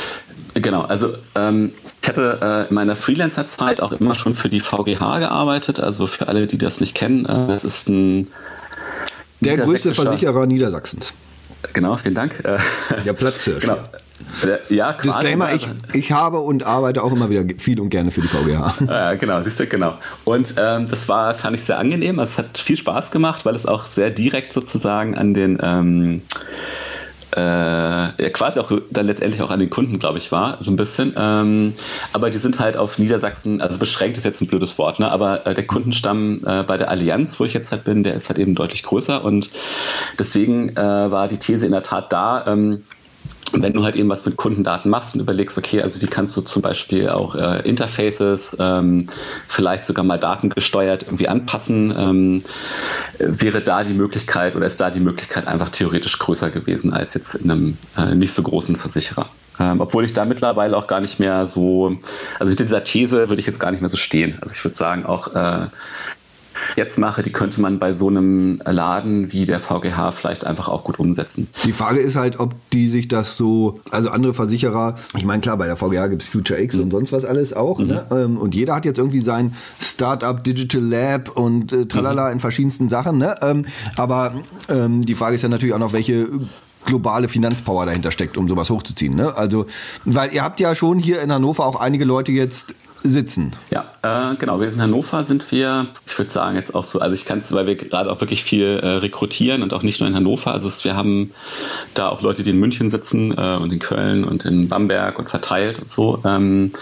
Genau, also ähm, ich hatte äh, in meiner Freelancer-Zeit auch immer schon für die VGH gearbeitet. Also für alle, die das nicht kennen, äh, das ist ein der größte Versicherer Niedersachsens. Genau, vielen Dank. Der Platzhirsch. Genau. Ja, quasi. Disclaimer, ich, ich habe und arbeite auch immer wieder viel und gerne für die VGH. Ja, genau, siehst du, genau. Und ähm, das war, fand ich sehr angenehm. Es hat viel Spaß gemacht, weil es auch sehr direkt sozusagen an den ähm, äh, ja, quasi auch dann letztendlich auch an den Kunden, glaube ich, war, so ein bisschen. Ähm, aber die sind halt auf Niedersachsen, also beschränkt ist jetzt ein blödes Wort, ne? aber äh, der Kundenstamm äh, bei der Allianz, wo ich jetzt halt bin, der ist halt eben deutlich größer und deswegen äh, war die These in der Tat da, ähm, wenn du halt eben was mit Kundendaten machst und überlegst, okay, also wie kannst du zum Beispiel auch äh, Interfaces, ähm, vielleicht sogar mal datengesteuert irgendwie anpassen, ähm, wäre da die Möglichkeit oder ist da die Möglichkeit einfach theoretisch größer gewesen als jetzt in einem äh, nicht so großen Versicherer. Ähm, obwohl ich da mittlerweile auch gar nicht mehr so, also hinter dieser These würde ich jetzt gar nicht mehr so stehen. Also ich würde sagen, auch äh, jetzt mache, die könnte man bei so einem Laden wie der VGH vielleicht einfach auch gut umsetzen. Die Frage ist halt, ob die sich das so, also andere Versicherer, ich meine klar, bei der VGH gibt es Future X mhm. und sonst was alles auch, mhm. ne? Ähm, und jeder hat jetzt irgendwie sein Startup Digital Lab und äh, tralala mhm. in verschiedensten Sachen, ne? Ähm, aber ähm, die Frage ist ja natürlich auch noch, welche globale Finanzpower dahinter steckt, um sowas hochzuziehen. Ne? Also, weil ihr habt ja schon hier in Hannover auch einige Leute jetzt sitzen. Ja, äh, genau. Wir in Hannover sind wir, ich würde sagen jetzt auch so, also ich kann es, weil wir gerade auch wirklich viel äh, rekrutieren und auch nicht nur in Hannover. Also es, wir haben da auch Leute, die in München sitzen äh, und in Köln und in Bamberg und verteilt und so. Ähm,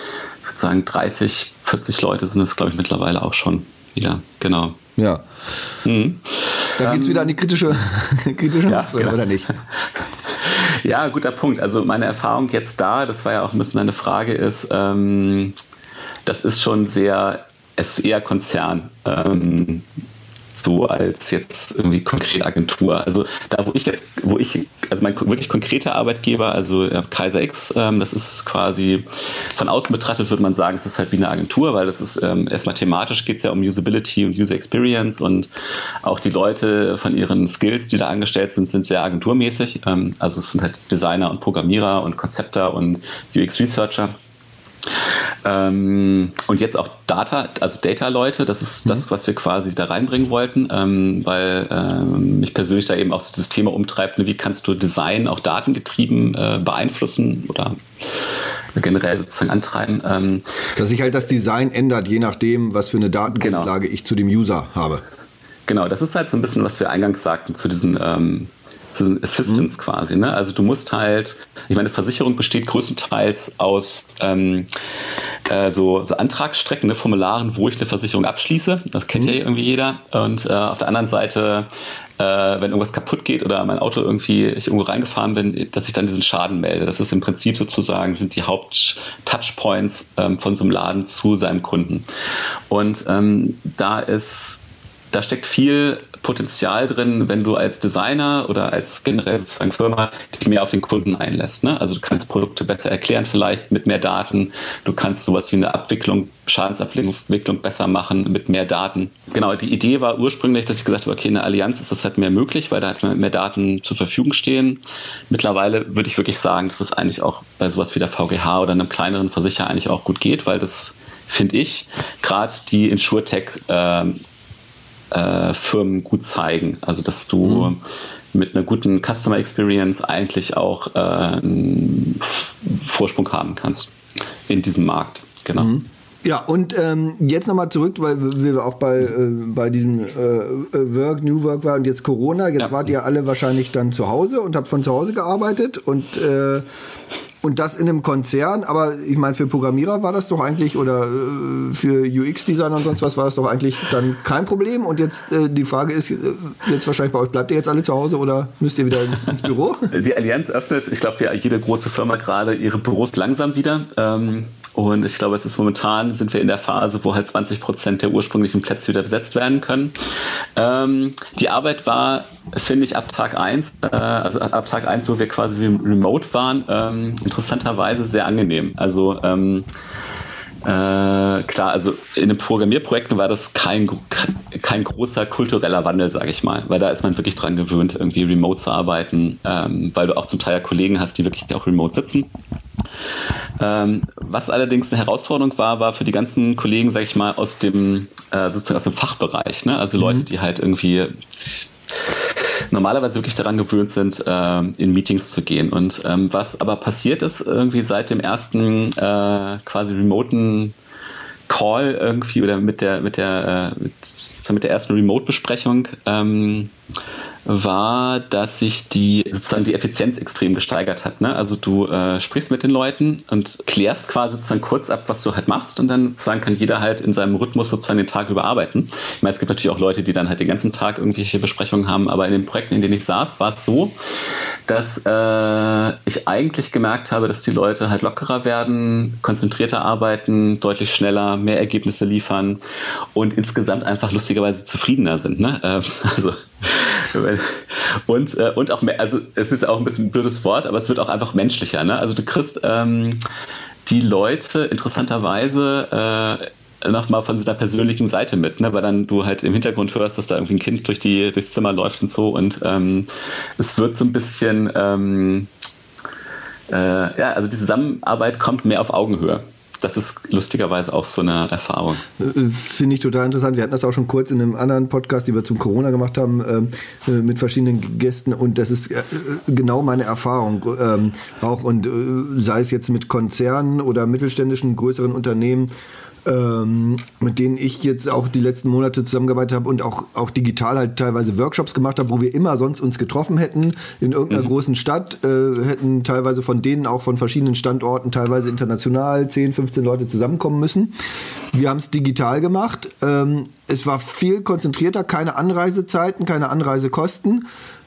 ich würde sagen 30, 40 Leute sind es, glaube ich, mittlerweile auch schon. Ja, genau. Ja. Mhm. Dann geht es wieder an die kritische, kritische ja, Masse, genau. oder nicht? Ja, guter Punkt. Also meine Erfahrung jetzt da, das war ja auch ein bisschen eine Frage, ist, ähm, das ist schon sehr, es ist eher Konzern. Ähm, so als jetzt irgendwie konkrete Agentur. Also da, wo ich jetzt, wo ich, also mein wirklich konkreter Arbeitgeber, also äh, Kaiser X, ähm, das ist quasi von außen betrachtet, würde man sagen, es ist halt wie eine Agentur, weil das ist ähm, erstmal thematisch geht es ja um Usability und User Experience und auch die Leute von ihren Skills, die da angestellt sind, sind sehr agenturmäßig. Ähm, also es sind halt Designer und Programmierer und Konzepter und UX Researcher. Ähm, und jetzt auch Data, also Data-Leute, das ist mhm. das, was wir quasi da reinbringen wollten, ähm, weil ähm, mich persönlich da eben auch so das Thema umtreibt, ne, wie kannst du Design auch datengetrieben äh, beeinflussen oder generell sozusagen antreiben. Ähm, Dass sich halt das Design ändert, je nachdem, was für eine Datengrundlage genau. ich zu dem User habe. Genau, das ist halt so ein bisschen, was wir eingangs sagten zu diesen zu Assistance mhm. quasi. Ne? Also du musst halt, ich meine, Versicherung besteht größtenteils aus ähm, äh, so, so Antragsstrecken, ne, Formularen, wo ich eine Versicherung abschließe. Das kennt mhm. ja irgendwie jeder. Und äh, auf der anderen Seite, äh, wenn irgendwas kaputt geht oder mein Auto irgendwie, ich irgendwo reingefahren bin, dass ich dann diesen Schaden melde. Das ist im Prinzip sozusagen, sind die Haupt-Touchpoints ähm, von so einem Laden zu seinem Kunden. Und ähm, da ist da steckt viel Potenzial drin, wenn du als Designer oder als generell sozusagen Firma dich mehr auf den Kunden einlässt. Ne? Also du kannst Produkte besser erklären, vielleicht mit mehr Daten. Du kannst sowas wie eine Abwicklung, Schadensabwicklung besser machen mit mehr Daten. Genau, die Idee war ursprünglich, dass ich gesagt habe, okay, in der Allianz ist das halt mehr möglich, weil da halt mehr Daten zur Verfügung stehen. Mittlerweile würde ich wirklich sagen, dass es eigentlich auch bei sowas wie der VGH oder einem kleineren Versicherer eigentlich auch gut geht, weil das finde ich, gerade die InsurTech äh, Firmen gut zeigen. Also dass du mhm. mit einer guten Customer Experience eigentlich auch äh, einen Vorsprung haben kannst in diesem Markt. Genau. Mhm. Ja, und ähm, jetzt nochmal zurück, weil wir auch bei, äh, bei diesem äh, Work, New Work waren und jetzt Corona. Jetzt ja. wart ihr alle wahrscheinlich dann zu Hause und habt von zu Hause gearbeitet und äh, und das in einem Konzern, aber ich meine, für Programmierer war das doch eigentlich, oder äh, für UX-Designer und sonst was war das doch eigentlich dann kein Problem. Und jetzt äh, die Frage ist, äh, jetzt wahrscheinlich bei euch, bleibt ihr jetzt alle zu Hause oder müsst ihr wieder ins Büro? Die Allianz öffnet, ich glaube, ja, jede große Firma gerade ihre Büros langsam wieder. Ähm, und ich glaube, es ist momentan, sind wir in der Phase, wo halt 20 Prozent der ursprünglichen Plätze wieder besetzt werden können. Ähm, die Arbeit war, finde ich, ab Tag 1, äh, also ab Tag 1, wo wir quasi remote waren, ähm, interessanterweise sehr angenehm. Also ähm, äh, klar, also in den Programmierprojekten war das kein, kein großer kultureller Wandel, sage ich mal, weil da ist man wirklich dran gewöhnt, irgendwie remote zu arbeiten, ähm, weil du auch zum Teil Kollegen hast, die wirklich auch remote sitzen. Ähm, was allerdings eine Herausforderung war, war für die ganzen Kollegen, sage ich mal, aus dem äh, sozusagen aus dem Fachbereich, ne? also Leute, mhm. die halt irgendwie normalerweise wirklich daran gewöhnt sind, äh, in Meetings zu gehen. Und ähm, was aber passiert ist, irgendwie seit dem ersten äh, quasi remoten Call irgendwie oder mit der mit der äh, mit, mit der ersten Remote-Besprechung ähm, war, dass sich die sozusagen die Effizienz extrem gesteigert hat. Ne? Also du äh, sprichst mit den Leuten und klärst quasi sozusagen kurz ab, was du halt machst und dann sozusagen kann jeder halt in seinem Rhythmus sozusagen den Tag überarbeiten. Ich meine, es gibt natürlich auch Leute, die dann halt den ganzen Tag irgendwelche Besprechungen haben, aber in den Projekten, in denen ich saß, war es so, dass äh, ich eigentlich gemerkt habe, dass die Leute halt lockerer werden, konzentrierter arbeiten, deutlich schneller, mehr Ergebnisse liefern und insgesamt einfach lustigerweise zufriedener sind. Ne? Äh, also und, äh, und auch, mehr, also es ist auch ein bisschen ein blödes Wort, aber es wird auch einfach menschlicher. Ne? Also du kriegst ähm, die Leute interessanterweise äh, nochmal von seiner persönlichen Seite mit, ne? weil dann du halt im Hintergrund hörst, dass da irgendwie ein Kind durch die, durchs Zimmer läuft und so und ähm, es wird so ein bisschen, ähm, äh, ja, also die Zusammenarbeit kommt mehr auf Augenhöhe das ist lustigerweise auch so eine Erfahrung. Äh, finde ich total interessant. Wir hatten das auch schon kurz in einem anderen Podcast, den wir zum Corona gemacht haben, äh, äh mit verschiedenen Gästen. Und das ist äh, genau meine Erfahrung. Ähm, auch und äh, sei es jetzt mit Konzernen oder mittelständischen größeren Unternehmen ähm, mit denen ich jetzt auch die letzten Monate zusammengearbeitet habe und auch, auch digital halt teilweise Workshops gemacht habe, wo wir immer sonst uns getroffen hätten in irgendeiner mhm. großen Stadt, äh, hätten teilweise von denen auch von verschiedenen Standorten, teilweise international, 10, 15 Leute zusammenkommen müssen. Wir haben es digital gemacht. Ähm, es war viel konzentrierter, keine Anreisezeiten, keine Anreisekosten.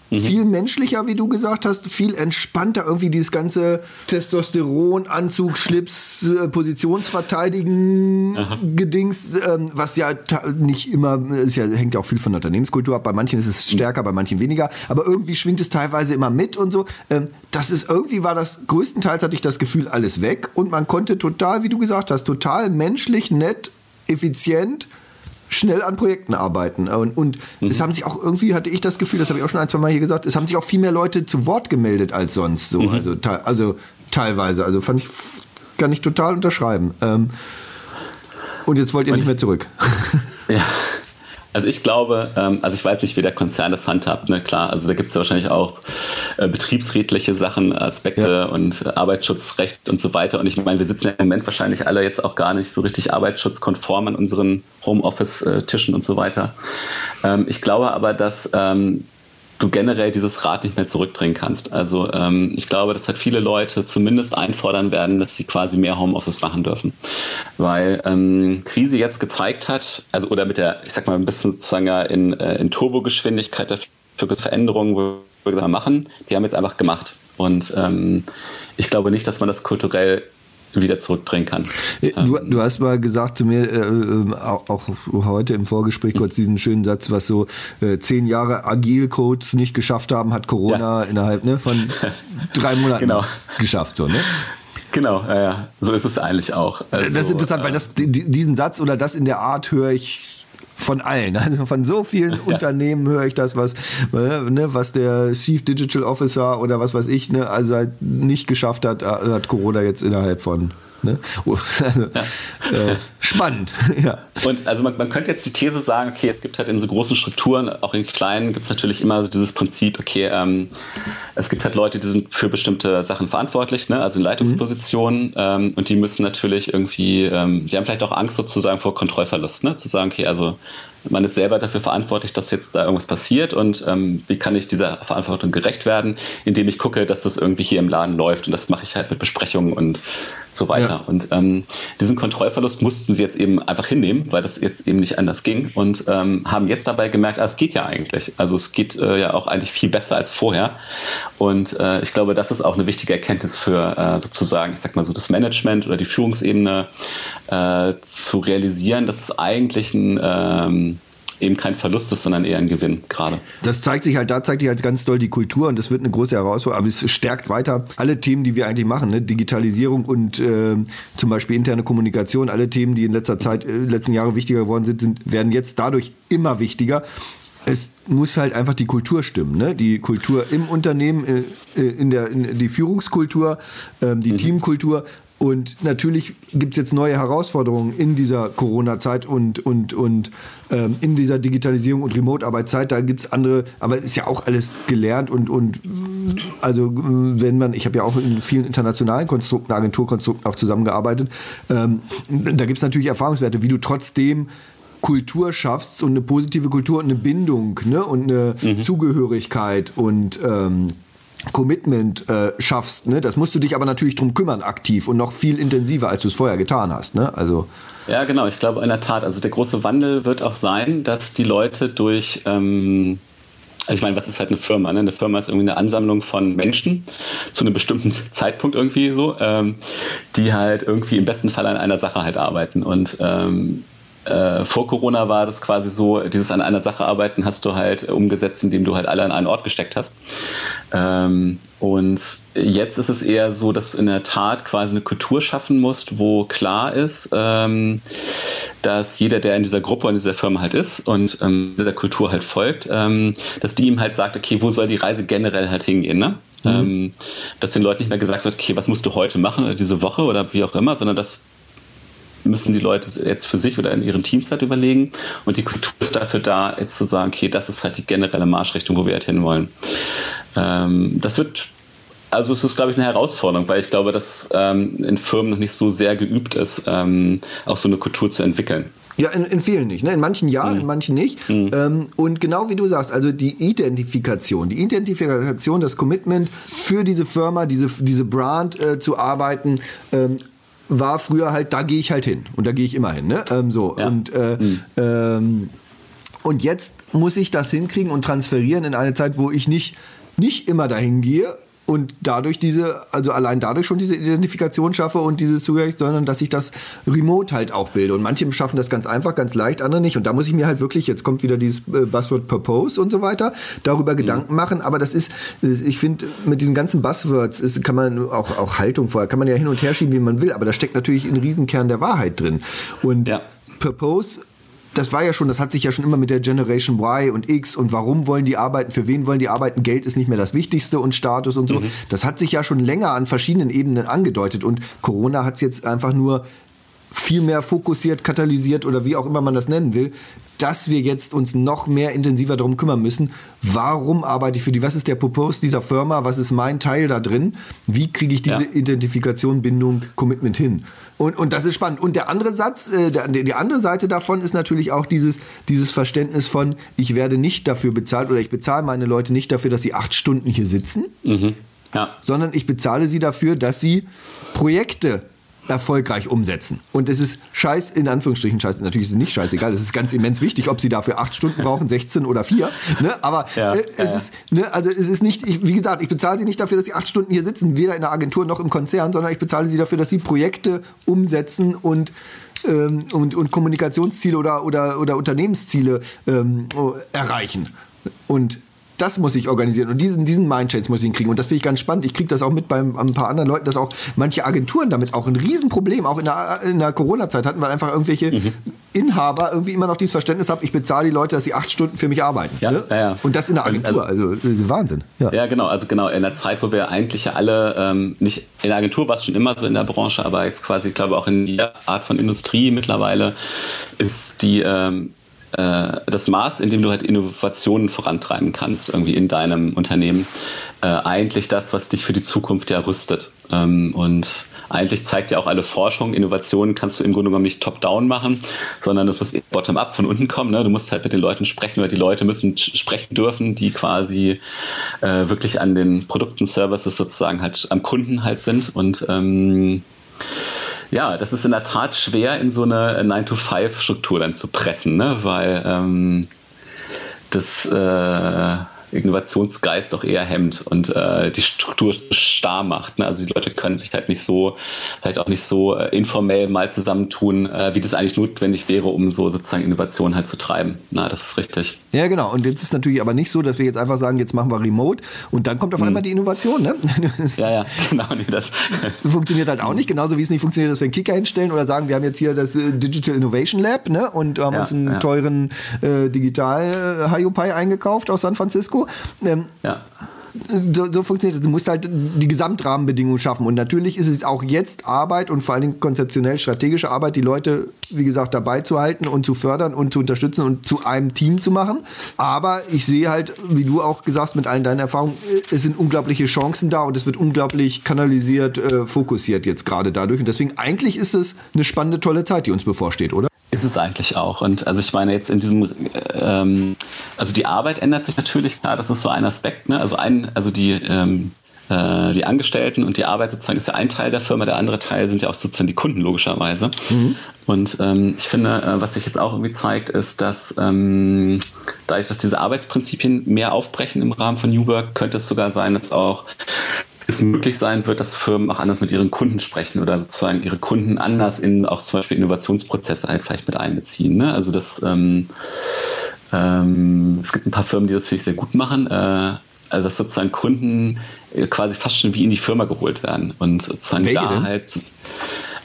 Mhm. Viel menschlicher, wie du gesagt hast, viel entspannter irgendwie dieses ganze Testosteron, Anzug, Schlips, äh, Positionsverteidigen Gedings, ähm, was ja nicht immer, ist ja, hängt ja auch viel von der Unternehmenskultur ab. Bei manchen ist es stärker, bei manchen weniger, aber irgendwie schwingt es teilweise immer mit und so. Ähm, das ist irgendwie war das, größtenteils hatte ich das Gefühl, alles weg und man konnte total, wie du gesagt hast, total menschlich, nett, effizient, schnell an Projekten arbeiten. Und, und mhm. es haben sich auch irgendwie, hatte ich das Gefühl, das habe ich auch schon ein, zwei Mal hier gesagt, es haben sich auch viel mehr Leute zu Wort gemeldet als sonst. So. Mhm. Also, also teilweise. Also fand ich, kann ich total unterschreiben. Ähm, und jetzt wollt ihr und nicht mehr zurück. Ja. Also ich glaube, ähm, also ich weiß nicht, wie der Konzern das handhabt, ne? klar, also da gibt es ja wahrscheinlich auch äh, betriebsrechtliche Sachen, Aspekte ja. und äh, Arbeitsschutzrecht und so weiter. Und ich meine, wir sitzen ja im Moment wahrscheinlich alle jetzt auch gar nicht so richtig arbeitsschutzkonform an unseren Homeoffice-Tischen und so weiter. Ähm, ich glaube aber, dass ähm, du generell dieses Rad nicht mehr zurückdrehen kannst. Also ähm, ich glaube, dass halt viele Leute zumindest einfordern werden, dass sie quasi mehr Homeoffice machen dürfen. Weil ähm, Krise jetzt gezeigt hat, also oder mit der, ich sag mal, ein bisschen sozusagen in, äh, in Turbogeschwindigkeit dafür Veränderungen, wo wir gesagt machen, die haben jetzt einfach gemacht. Und ähm, ich glaube nicht, dass man das kulturell wieder zurückdrehen kann. Äh, du, du hast mal gesagt zu mir, äh, äh, auch, auch, heute im Vorgespräch kurz diesen schönen Satz, was so äh, zehn Jahre Agile-Codes nicht geschafft haben, hat Corona ja. innerhalb ne, von drei Monaten genau. geschafft. So, ne? Genau, ja, ja, so ist es eigentlich auch. Also, das ist interessant, weil das, diesen Satz oder das in der Art höre ich von allen, also von so vielen ja. Unternehmen höre ich das, was, ne, was der Chief Digital Officer oder was weiß ich, ne, also halt nicht geschafft hat, hat Corona jetzt innerhalb von Ne? Also, ja. äh, spannend, ja. Und also man, man, könnte jetzt die These sagen, okay, es gibt halt in so großen Strukturen, auch in kleinen, gibt es natürlich immer so dieses Prinzip, okay, ähm, es gibt halt Leute, die sind für bestimmte Sachen verantwortlich, ne? also in Leitungspositionen, mhm. ähm, und die müssen natürlich irgendwie, ähm, die haben vielleicht auch Angst sozusagen vor Kontrollverlust, ne? zu sagen, okay, also man ist selber dafür verantwortlich, dass jetzt da irgendwas passiert und ähm, wie kann ich dieser Verantwortung gerecht werden, indem ich gucke, dass das irgendwie hier im Laden läuft und das mache ich halt mit Besprechungen und so weiter. Ja. Und ähm, diesen Kontrollverlust mussten sie jetzt eben einfach hinnehmen, weil das jetzt eben nicht anders ging und ähm, haben jetzt dabei gemerkt, ah, es geht ja eigentlich. Also es geht äh, ja auch eigentlich viel besser als vorher. Und äh, ich glaube, das ist auch eine wichtige Erkenntnis für äh, sozusagen, ich sag mal so das Management oder die Führungsebene äh, zu realisieren, dass es eigentlich ein ähm, eben kein Verlust ist, sondern eher ein Gewinn gerade. Das zeigt sich halt, da zeigt sich halt ganz doll die Kultur und das wird eine große Herausforderung, aber es stärkt weiter alle Themen, die wir eigentlich machen, ne? Digitalisierung und äh, zum Beispiel interne Kommunikation, alle Themen, die in letzter Zeit, äh, letzten Jahre wichtiger geworden sind, sind, werden jetzt dadurch immer wichtiger. Es muss halt einfach die Kultur stimmen, ne? Die Kultur im Unternehmen, äh, äh in der in die Führungskultur, äh, die mhm. Teamkultur und natürlich gibt es jetzt neue Herausforderungen in dieser Corona-Zeit und, und, und ähm, in dieser Digitalisierung und Remote-Arbeitszeit. Da gibt es andere, aber es ist ja auch alles gelernt und, und also wenn man, ich habe ja auch in vielen internationalen Konstrukten, Agenturkonstrukten auch zusammengearbeitet, ähm, da gibt es natürlich Erfahrungswerte, wie du trotzdem Kultur schaffst und eine positive Kultur und eine Bindung ne? und eine mhm. Zugehörigkeit und ähm, Commitment äh, schaffst. Ne? Das musst du dich aber natürlich drum kümmern, aktiv und noch viel intensiver, als du es vorher getan hast. Ne? Also ja, genau. Ich glaube in der Tat. Also der große Wandel wird auch sein, dass die Leute durch ähm also ich meine, was ist halt eine Firma? Ne? Eine Firma ist irgendwie eine Ansammlung von Menschen zu einem bestimmten Zeitpunkt irgendwie so, ähm, die halt irgendwie im besten Fall an einer Sache halt arbeiten. Und ähm, äh, vor Corona war das quasi so, dieses an einer Sache arbeiten hast du halt umgesetzt, indem du halt alle an einen Ort gesteckt hast. Ähm, und jetzt ist es eher so, dass du in der Tat quasi eine Kultur schaffen musst, wo klar ist, ähm, dass jeder, der in dieser Gruppe, in dieser Firma halt ist und ähm, dieser Kultur halt folgt, ähm, dass die ihm halt sagt, okay, wo soll die Reise generell halt hingehen, ne? Mhm. Ähm, dass den Leuten nicht mehr gesagt wird, okay, was musst du heute machen oder diese Woche oder wie auch immer, sondern dass müssen die Leute jetzt für sich oder in ihren Teams halt überlegen. Und die Kultur ist dafür da, jetzt zu sagen, okay, das ist halt die generelle Marschrichtung, wo wir halt hinwollen. Ähm, das wird also es ist, glaube ich, eine Herausforderung, weil ich glaube, dass ähm, in Firmen noch nicht so sehr geübt ist, ähm, auch so eine Kultur zu entwickeln. Ja, in, in vielen nicht. Ne? In manchen ja, mhm. in manchen nicht. Mhm. Ähm, und genau wie du sagst, also die Identifikation, die Identifikation, das Commitment für diese Firma, diese, diese Brand äh, zu arbeiten, ähm, war früher halt, da gehe ich halt hin und da gehe ich immer hin. Ne? Ähm, so ja. und äh, mhm. ähm, und jetzt muss ich das hinkriegen und transferieren in eine Zeit, wo ich nicht nicht immer dahin gehe, und dadurch diese, also allein dadurch schon diese Identifikation schaffe und dieses Zugehörigkeit, sondern dass ich das remote halt auch bilde. Und manche schaffen das ganz einfach, ganz leicht, andere nicht. Und da muss ich mir halt wirklich, jetzt kommt wieder dieses äh, Buzzword Purpose und so weiter, darüber mhm. Gedanken machen. Aber das ist, ich finde, mit diesen ganzen Buzzwords ist, kann man auch, auch Haltung vorher, kann man ja hin und her schieben, wie man will. Aber da steckt natürlich ein Riesenkern der Wahrheit drin. Und ja. Purpose das war ja schon, das hat sich ja schon immer mit der Generation Y und X und warum wollen die arbeiten, für wen wollen die arbeiten, Geld ist nicht mehr das Wichtigste und Status und so. Mhm. Das hat sich ja schon länger an verschiedenen Ebenen angedeutet und Corona hat es jetzt einfach nur viel mehr fokussiert, katalysiert oder wie auch immer man das nennen will, dass wir jetzt uns noch mehr intensiver darum kümmern müssen, warum arbeite ich für die, was ist der Purpose dieser Firma, was ist mein Teil da drin, wie kriege ich diese ja. Identifikation, Bindung, Commitment hin. Und, und das ist spannend. Und der andere Satz, äh, der, die andere Seite davon ist natürlich auch dieses, dieses Verständnis von, ich werde nicht dafür bezahlt oder ich bezahle meine Leute nicht dafür, dass sie acht Stunden hier sitzen, mhm. ja. sondern ich bezahle sie dafür, dass sie Projekte erfolgreich umsetzen. Und es ist scheiß, in Anführungsstrichen scheiß, natürlich ist es nicht scheißegal, es ist ganz immens wichtig, ob sie dafür acht Stunden brauchen, 16 oder vier. Ne? Aber ja, äh, es ja. ist, ne, also es ist nicht, ich, wie gesagt, ich bezahle sie nicht dafür, dass sie acht Stunden hier sitzen, weder in der Agentur noch im Konzern, sondern ich bezahle sie dafür, dass sie Projekte umsetzen und ähm, und, und Kommunikationsziele oder, oder, oder Unternehmensziele ähm, erreichen. Und das muss ich organisieren und diesen, diesen Mindchance muss ich hinkriegen. Und das finde ich ganz spannend. Ich kriege das auch mit bei ein paar anderen Leuten, dass auch manche Agenturen damit auch ein Riesenproblem, auch in der, in der Corona-Zeit hatten, weil einfach irgendwelche mhm. Inhaber irgendwie immer noch dieses Verständnis haben, ich bezahle die Leute, dass sie acht Stunden für mich arbeiten. Ja, ne? ja, ja. Und das in der Agentur, also, also Wahnsinn. Ja. ja, genau, also genau, in der Zeit, wo wir eigentlich ja alle, ähm, nicht in der Agentur war es schon immer so in der Branche, aber jetzt quasi, ich glaube auch in jeder Art von Industrie mittlerweile ist die ähm, äh, das Maß, in dem du halt Innovationen vorantreiben kannst, irgendwie in deinem Unternehmen, äh, eigentlich das, was dich für die Zukunft ja rüstet. Ähm, und eigentlich zeigt ja auch alle Forschung, Innovationen kannst du im Grunde genommen nicht top-down machen, sondern das muss bottom-up von unten kommen. Ne? Du musst halt mit den Leuten sprechen oder die Leute müssen sprechen dürfen, die quasi äh, wirklich an den Produkten, Services sozusagen halt am Kunden halt sind und ähm, ja, das ist in der Tat schwer in so eine 9-to-5-Struktur dann zu pressen, ne? weil ähm, das äh, Innovationsgeist doch eher hemmt und äh, die Struktur starr macht. Ne? Also die Leute können sich halt nicht so, vielleicht auch nicht so äh, informell mal zusammentun, äh, wie das eigentlich notwendig wäre, um so sozusagen Innovation halt zu treiben. Na, das ist richtig. Ja, genau. Und jetzt ist natürlich aber nicht so, dass wir jetzt einfach sagen, jetzt machen wir Remote und dann kommt auf hm. einmal die Innovation. Ne? ja, ja, genau. Nee, das funktioniert halt auch nicht. Genauso wie es nicht funktioniert, dass wir einen Kicker hinstellen oder sagen, wir haben jetzt hier das äh, Digital Innovation Lab ne? und haben ja, uns einen ja. teuren äh, Digital-Hiopai eingekauft aus San Francisco ähm, ja. So, so, funktioniert es. Du musst halt die Gesamtrahmenbedingungen schaffen. Und natürlich ist es auch jetzt Arbeit und vor allen Dingen konzeptionell strategische Arbeit, die Leute, wie gesagt, dabei zu halten und zu fördern und zu unterstützen und zu einem Team zu machen. Aber ich sehe halt, wie du auch gesagt hast, mit allen deinen Erfahrungen, es sind unglaubliche Chancen da und es wird unglaublich kanalisiert, äh, fokussiert jetzt gerade dadurch. Und deswegen eigentlich ist es eine spannende, tolle Zeit, die uns bevorsteht, oder? Ist es eigentlich auch. Und also ich meine jetzt in diesem, ähm, also die Arbeit ändert sich natürlich, klar, das ist so ein Aspekt, ne? Also ein, also die, ähm, äh, die Angestellten und die Arbeit sozusagen ist ja ein Teil der Firma, der andere Teil sind ja auch sozusagen die Kunden logischerweise. Mhm. Und ähm, ich finde, äh, was sich jetzt auch irgendwie zeigt, ist, dass ähm, dadurch, dass diese Arbeitsprinzipien mehr aufbrechen im Rahmen von New Work, könnte es sogar sein, dass auch es möglich sein wird, dass Firmen auch anders mit ihren Kunden sprechen oder sozusagen ihre Kunden anders in auch zum Beispiel Innovationsprozesse halt vielleicht mit einbeziehen. Ne? Also das ähm, ähm, es gibt ein paar Firmen, die das finde ich sehr gut machen. Äh, also dass sozusagen Kunden quasi fast schon wie in die Firma geholt werden und sozusagen Welche da denn? halt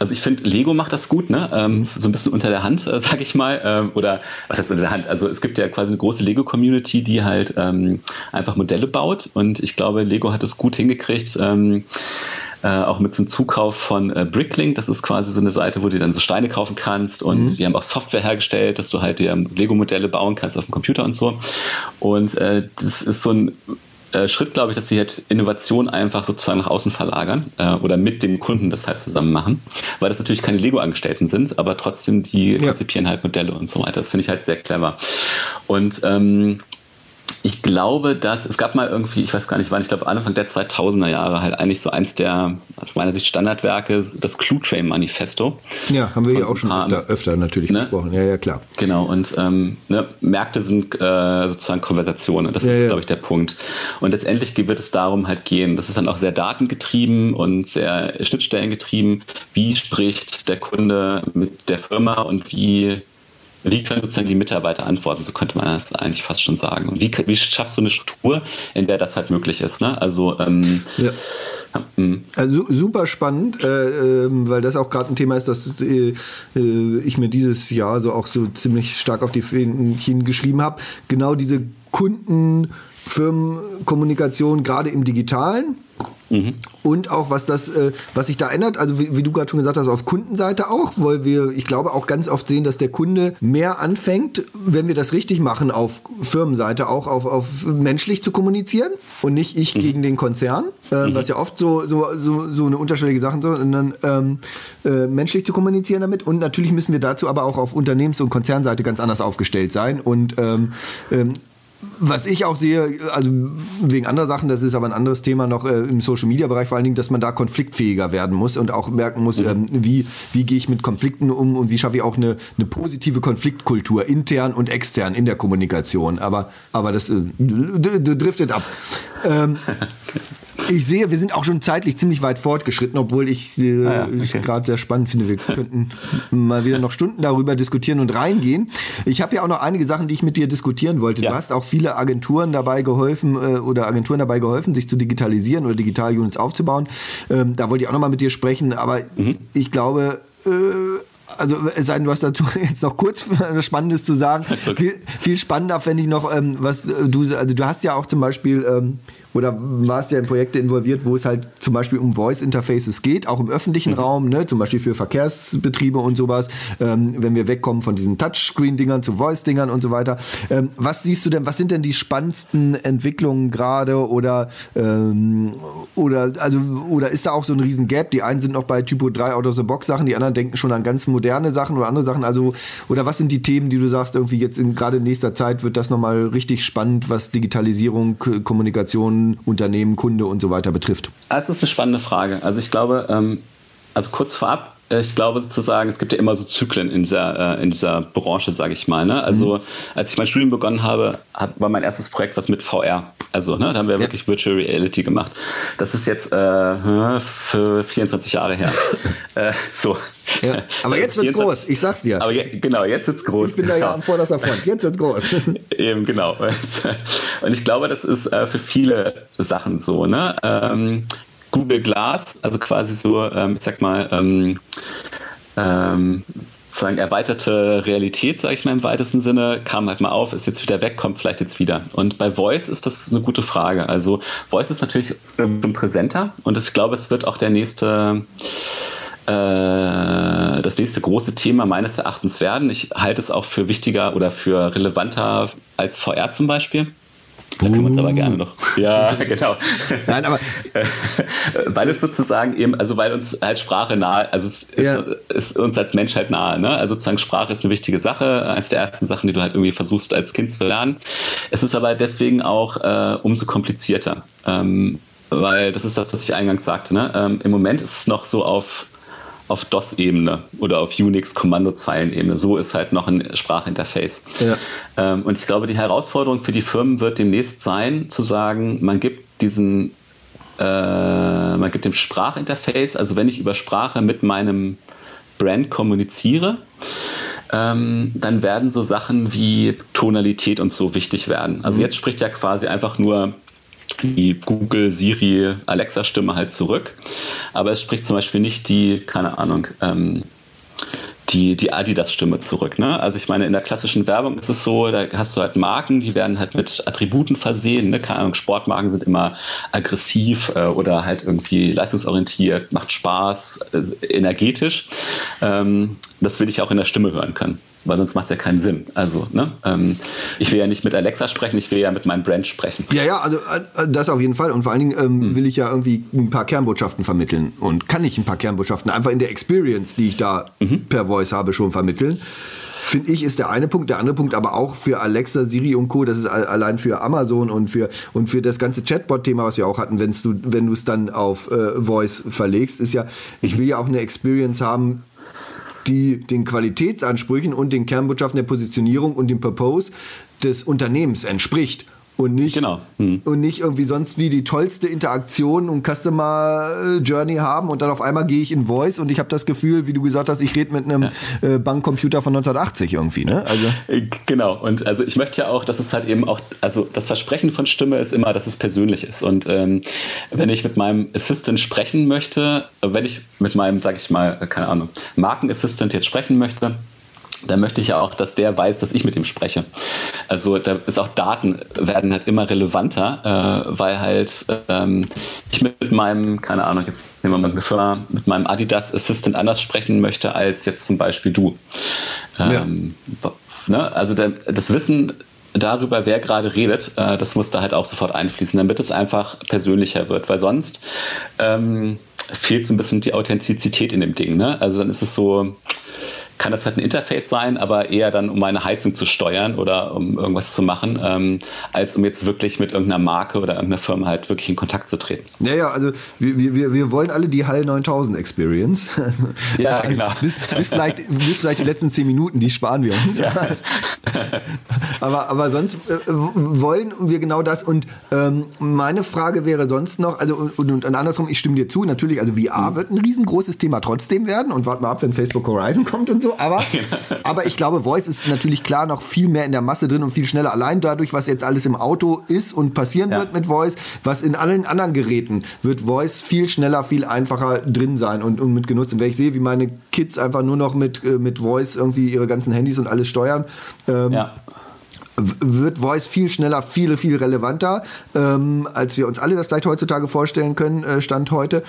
also ich finde, Lego macht das gut, ne? Ähm, so ein bisschen unter der Hand, äh, sag ich mal. Ähm, oder was heißt unter der Hand? Also es gibt ja quasi eine große Lego-Community, die halt ähm, einfach Modelle baut. Und ich glaube, Lego hat es gut hingekriegt. Ähm, äh, auch mit zum Zukauf von äh, Bricklink. Das ist quasi so eine Seite, wo du dann so Steine kaufen kannst und mhm. die haben auch Software hergestellt, dass du halt dir Lego-Modelle bauen kannst auf dem Computer und so. Und äh, das ist so ein äh, Schritt, glaube ich, dass sie jetzt Innovation einfach sozusagen nach außen verlagern äh, oder mit dem Kunden das halt zusammen machen, weil das natürlich keine Lego-Angestellten sind, aber trotzdem die ja. konzipieren halt Modelle und so weiter. Das finde ich halt sehr clever. Und ähm, ich glaube, dass es gab mal irgendwie, ich weiß gar nicht wann, ich glaube Anfang der 2000er Jahre halt eigentlich so eins der aus meiner Sicht Standardwerke, das Clue Train Manifesto. Ja, haben wir ja auch schon öfter, öfter natürlich ne? gesprochen. Ja, ja, klar. Genau, und ähm, ne, Märkte sind äh, sozusagen Konversationen. Das ja, ist, ja. glaube ich, der Punkt. Und letztendlich wird es darum halt gehen. Das ist dann auch sehr datengetrieben und sehr schnittstellengetrieben. Wie spricht der Kunde mit der Firma und wie wie können sozusagen die Mitarbeiter antworten? So könnte man das eigentlich fast schon sagen. Und wie, wie schaffst du eine Struktur, in der das halt möglich ist? Ne? Also ähm, ja. Hm. Also super spannend, äh, äh, weil das auch gerade ein Thema ist, das äh, äh, ich mir dieses Jahr so auch so ziemlich stark auf die Fähnchen geschrieben habe. Genau diese Kunden-Firmenkommunikation, gerade im Digitalen Mhm. Und auch was das, äh, was sich da ändert, also wie, wie du gerade schon gesagt hast, auf Kundenseite auch, weil wir, ich glaube, auch ganz oft sehen, dass der Kunde mehr anfängt, wenn wir das richtig machen, auf Firmenseite auch auf, auf menschlich zu kommunizieren und nicht ich mhm. gegen den Konzern, äh, mhm. was ja oft so, so, so, so eine unterschiedliche Sache so, sondern ähm, äh, menschlich zu kommunizieren damit. Und natürlich müssen wir dazu aber auch auf Unternehmens- und Konzernseite ganz anders aufgestellt sein und ähm, ähm, was ich auch sehe, also wegen anderer Sachen, das ist aber ein anderes Thema noch äh, im Social Media Bereich, vor allen Dingen, dass man da konfliktfähiger werden muss und auch merken muss, mhm. ähm, wie, wie gehe ich mit Konflikten um und wie schaffe ich auch eine, eine positive Konfliktkultur intern und extern in der Kommunikation. Aber, aber das äh, driftet ab. Ähm, Ich sehe, wir sind auch schon zeitlich ziemlich weit fortgeschritten, obwohl ich äh, ah, ja, okay. gerade sehr spannend finde. Wir könnten mal wieder noch Stunden darüber diskutieren und reingehen. Ich habe ja auch noch einige Sachen, die ich mit dir diskutieren wollte. Ja. Du hast auch viele Agenturen dabei geholfen äh, oder Agenturen dabei geholfen, sich zu digitalisieren oder Digital-Units aufzubauen. Ähm, da wollte ich auch noch mal mit dir sprechen, aber mhm. ich glaube, äh, also es sei denn, du hast dazu jetzt noch kurz was Spannendes zu sagen. Okay. Viel, viel spannender fände ich noch, ähm, was du, also du hast ja auch zum Beispiel ähm, oder warst ja in Projekte involviert, wo es halt zum Beispiel um Voice Interfaces geht, auch im öffentlichen mhm. Raum, ne? zum Beispiel für Verkehrsbetriebe und sowas, ähm, wenn wir wegkommen von diesen Touchscreen-Dingern zu Voice-Dingern und so weiter. Ähm, was siehst du denn, was sind denn die spannendsten Entwicklungen gerade oder, ähm, oder, also, oder ist da auch so ein riesen Gap? Die einen sind noch bei Typo 3 Out of the Box Sachen, die anderen denken schon an ganz moderne Sachen oder andere Sachen. Also, oder was sind die Themen, die du sagst, irgendwie jetzt in, gerade in nächster Zeit wird das nochmal richtig spannend, was Digitalisierung, Kommunikation, Unternehmen, Kunde und so weiter betrifft? Das ist eine spannende Frage. Also ich glaube, ähm, also kurz vorab, ich glaube sozusagen, es gibt ja immer so Zyklen in dieser, äh, in dieser Branche, sage ich mal. Ne? Also mhm. als ich mein Studium begonnen habe, war mein erstes Projekt was mit VR. Also ne, da haben wir ja. wirklich Virtual Reality gemacht. Das ist jetzt äh, für 24 Jahre her. äh, so. Ja, aber jetzt wird's groß, ich sag's dir. Aber je, genau, jetzt wird's groß. Ich bin da ja am vorderster Front, jetzt wird's groß. Eben, genau. Und ich glaube, das ist äh, für viele Sachen so. Ne? Ähm, Google Glass, also quasi so, ähm, ich sag mal, ähm, ähm, sozusagen erweiterte Realität, sage ich mal im weitesten Sinne, kam halt mal auf, ist jetzt wieder weg, kommt vielleicht jetzt wieder. Und bei Voice ist das eine gute Frage. Also Voice ist natürlich schon präsenter und ich glaube, es wird auch der nächste äh, das nächste große Thema meines Erachtens werden. Ich halte es auch für wichtiger oder für relevanter als VR zum Beispiel. Da können wir uns aber gerne noch. Ja, genau. Nein, aber. weil es sozusagen eben, also weil uns halt Sprache nahe, also es ist, ja. ist uns als Menschheit nahe, ne? Also sozusagen Sprache ist eine wichtige Sache, eines der ersten Sachen, die du halt irgendwie versuchst als Kind zu lernen. Es ist aber deswegen auch äh, umso komplizierter. Ähm, weil das ist das, was ich eingangs sagte. Ne? Ähm, Im Moment ist es noch so auf auf DOS-Ebene oder auf Unix-Kommandozeilen-Ebene. So ist halt noch ein Sprachinterface. Ja. Ähm, und ich glaube, die Herausforderung für die Firmen wird demnächst sein, zu sagen, man gibt diesen, äh, man gibt dem Sprachinterface, also wenn ich über Sprache mit meinem Brand kommuniziere, ähm, dann werden so Sachen wie Tonalität und so wichtig werden. Also mhm. jetzt spricht ja quasi einfach nur die Google, Siri, Alexa-Stimme halt zurück. Aber es spricht zum Beispiel nicht die, keine Ahnung, ähm, die, die Adidas-Stimme zurück. Ne? Also ich meine, in der klassischen Werbung ist es so, da hast du halt Marken, die werden halt mit Attributen versehen. Ne? Keine Ahnung, Sportmarken sind immer aggressiv äh, oder halt irgendwie leistungsorientiert, macht Spaß, äh, energetisch. Ähm, das will ich auch in der Stimme hören können weil sonst macht es ja keinen Sinn. Also, ne? Ähm, ich will ja nicht mit Alexa sprechen, ich will ja mit meinem Brand sprechen. Ja, ja, also äh, das auf jeden Fall. Und vor allen Dingen ähm, hm. will ich ja irgendwie ein paar Kernbotschaften vermitteln. Und kann ich ein paar Kernbotschaften einfach in der Experience, die ich da mhm. per Voice habe, schon vermitteln. Finde ich, ist der eine Punkt. Der andere Punkt aber auch für Alexa, Siri und Co. Das ist allein für Amazon und für, und für das ganze Chatbot-Thema, was wir auch hatten, wenn's du, wenn du es dann auf äh, Voice verlegst, ist ja, ich will ja auch eine Experience haben, die den Qualitätsansprüchen und den Kernbotschaften der Positionierung und dem Purpose des Unternehmens entspricht und nicht, genau. hm. und nicht irgendwie sonst wie die tollste Interaktion und Customer äh, Journey haben und dann auf einmal gehe ich in Voice und ich habe das Gefühl, wie du gesagt hast, ich rede mit einem ja. äh, Bankcomputer von 1980 irgendwie, ne? Also äh, genau und also ich möchte ja auch, dass es halt eben auch, also das Versprechen von Stimme ist immer, dass es persönlich ist und ähm, wenn ich mit meinem Assistant sprechen möchte, wenn ich mit meinem, sag ich mal, keine Ahnung, Markenassistant jetzt sprechen möchte, da möchte ich ja auch, dass der weiß, dass ich mit ihm spreche. Also da ist auch Daten werden halt immer relevanter, äh, weil halt ähm, ich mit meinem, keine Ahnung, jetzt nehmen wir mal eine Firma, mit meinem Adidas Assistant anders sprechen möchte als jetzt zum Beispiel du. Ähm, ja. ne? Also der, das Wissen darüber, wer gerade redet, äh, das muss da halt auch sofort einfließen, damit es einfach persönlicher wird, weil sonst ähm, fehlt so ein bisschen die Authentizität in dem Ding. Ne? Also dann ist es so, kann das halt ein Interface sein, aber eher dann, um meine Heizung zu steuern oder um irgendwas zu machen, ähm, als um jetzt wirklich mit irgendeiner Marke oder irgendeiner Firma halt wirklich in Kontakt zu treten. Ja, ja, also wir, wir, wir wollen alle die Hall 9000 Experience. Ja, genau. bis, bis, vielleicht, bis vielleicht die letzten zehn Minuten, die sparen wir uns. Ja. aber, aber sonst äh, wollen wir genau das. Und ähm, meine Frage wäre sonst noch, also und, und, und andersrum, ich stimme dir zu, natürlich, also VR mhm. wird ein riesengroßes Thema trotzdem werden und warten wir ab, wenn Facebook Horizon kommt und so aber, aber ich glaube, Voice ist natürlich klar noch viel mehr in der Masse drin und viel schneller. Allein dadurch, was jetzt alles im Auto ist und passieren ja. wird mit Voice, was in allen anderen Geräten wird Voice viel schneller, viel einfacher drin sein und, und mit genutzt. Und wenn ich sehe, wie meine Kids einfach nur noch mit, äh, mit Voice irgendwie ihre ganzen Handys und alles steuern, ähm, ja wird Voice viel schneller, viel, viel relevanter, ähm, als wir uns alle das vielleicht heutzutage vorstellen können, äh, Stand heute.